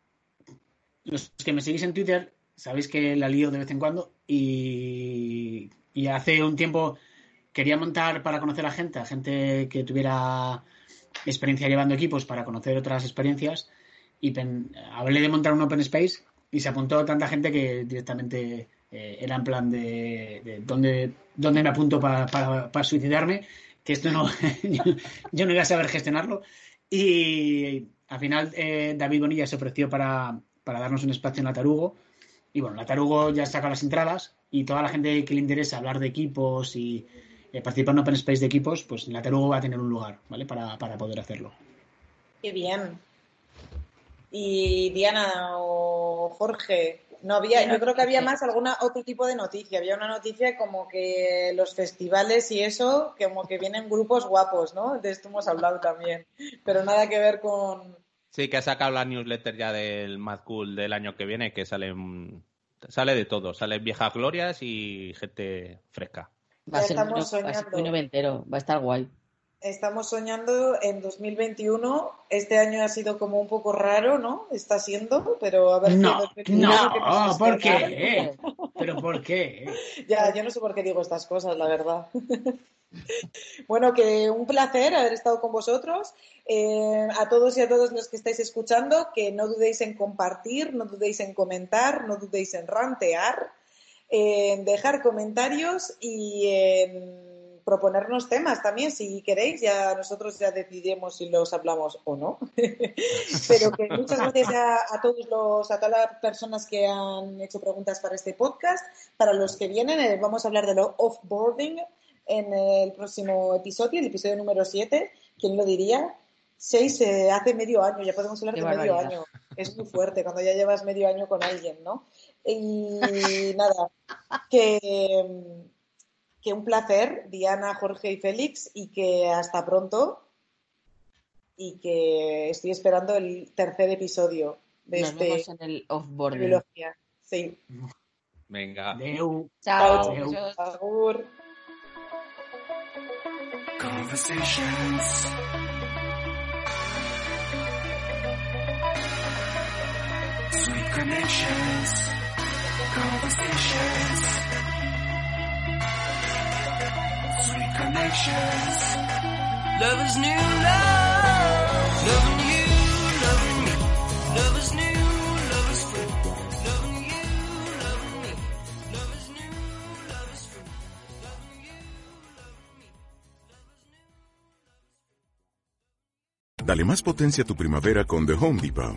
Speaker 5: los que me seguís en Twitter sabéis que la lío de vez en cuando y hace un tiempo quería montar para conocer a gente, a gente que tuviera experiencia llevando equipos para conocer otras experiencias y pen- hablé de montar un open space y se apuntó tanta gente que directamente eh, era en plan de, de dónde, dónde me apunto para, para- para suicidarme, que esto no, yo, no iba a saber gestionarlo. Y al final eh, David Bonilla se ofreció para, para darnos un espacio en la. Y bueno, la ya saca las entradas y toda la gente que le interesa hablar de equipos y eh, participar en Open Space de equipos, pues la Tarugo va a tener un lugar, ¿vale? Para, para poder hacerlo.
Speaker 3: Qué bien. Y Diana o Jorge, no había, yo creo que había más alguna otro tipo de noticia. Había una noticia como que los festivales y eso, como que vienen grupos guapos, ¿no? De esto hemos hablado también. Pero nada que ver con.
Speaker 4: Sí, que ha sacado la newsletter ya del Mad Cool del año que viene, que sale, sale de todo. Sale viejas glorias y gente fresca.
Speaker 6: Va a, ser
Speaker 3: estamos
Speaker 6: va a ser
Speaker 3: soñando.
Speaker 6: muy noventero, va a estar guay.
Speaker 3: Estamos soñando en 2021. Este año ha sido como un poco raro, ¿no? Está siendo, pero a ver. si
Speaker 5: No,
Speaker 3: 2021 que nos
Speaker 5: no, ¿por
Speaker 3: espera.
Speaker 5: qué? ¿Pero por qué?
Speaker 3: Ya, yo no sé por qué digo estas cosas, la verdad. bueno, que un placer haber estado con vosotros. Eh, a todos y a todos los que estáis escuchando, que no dudéis en compartir, no dudéis en comentar, no dudéis en rantear. En dejar comentarios y en proponernos temas también, si queréis, ya nosotros ya decidiremos si los hablamos o no. Pero que muchas gracias a, todos los, a todas las personas que han hecho preguntas para este podcast. Para los que vienen, eh, vamos a hablar de lo offboarding en el próximo episodio, el episodio número 7. ¿Quién lo diría? Seis eh, hace medio año, ya podemos hablar
Speaker 6: Qué
Speaker 3: de medio año. Es muy fuerte cuando ya llevas medio año con alguien, ¿no? Y nada, que, que un placer, Diana, Jorge y Félix, y que hasta pronto. Y que estoy esperando el tercer episodio de
Speaker 6: Nos
Speaker 3: este
Speaker 6: vemos en el offboarding.
Speaker 3: trilogía. Sí.
Speaker 4: Venga.
Speaker 5: Adeu.
Speaker 6: Chao.
Speaker 2: Conversations. Sweet connections. Conversations. Sweet connections. Love is new love. Loving you, loving me. Love is new, love is free. Loving you, loving me. Love is new, love is free. Loving you, loving me.
Speaker 7: Dale más potencia a tu primavera con The Home Depot.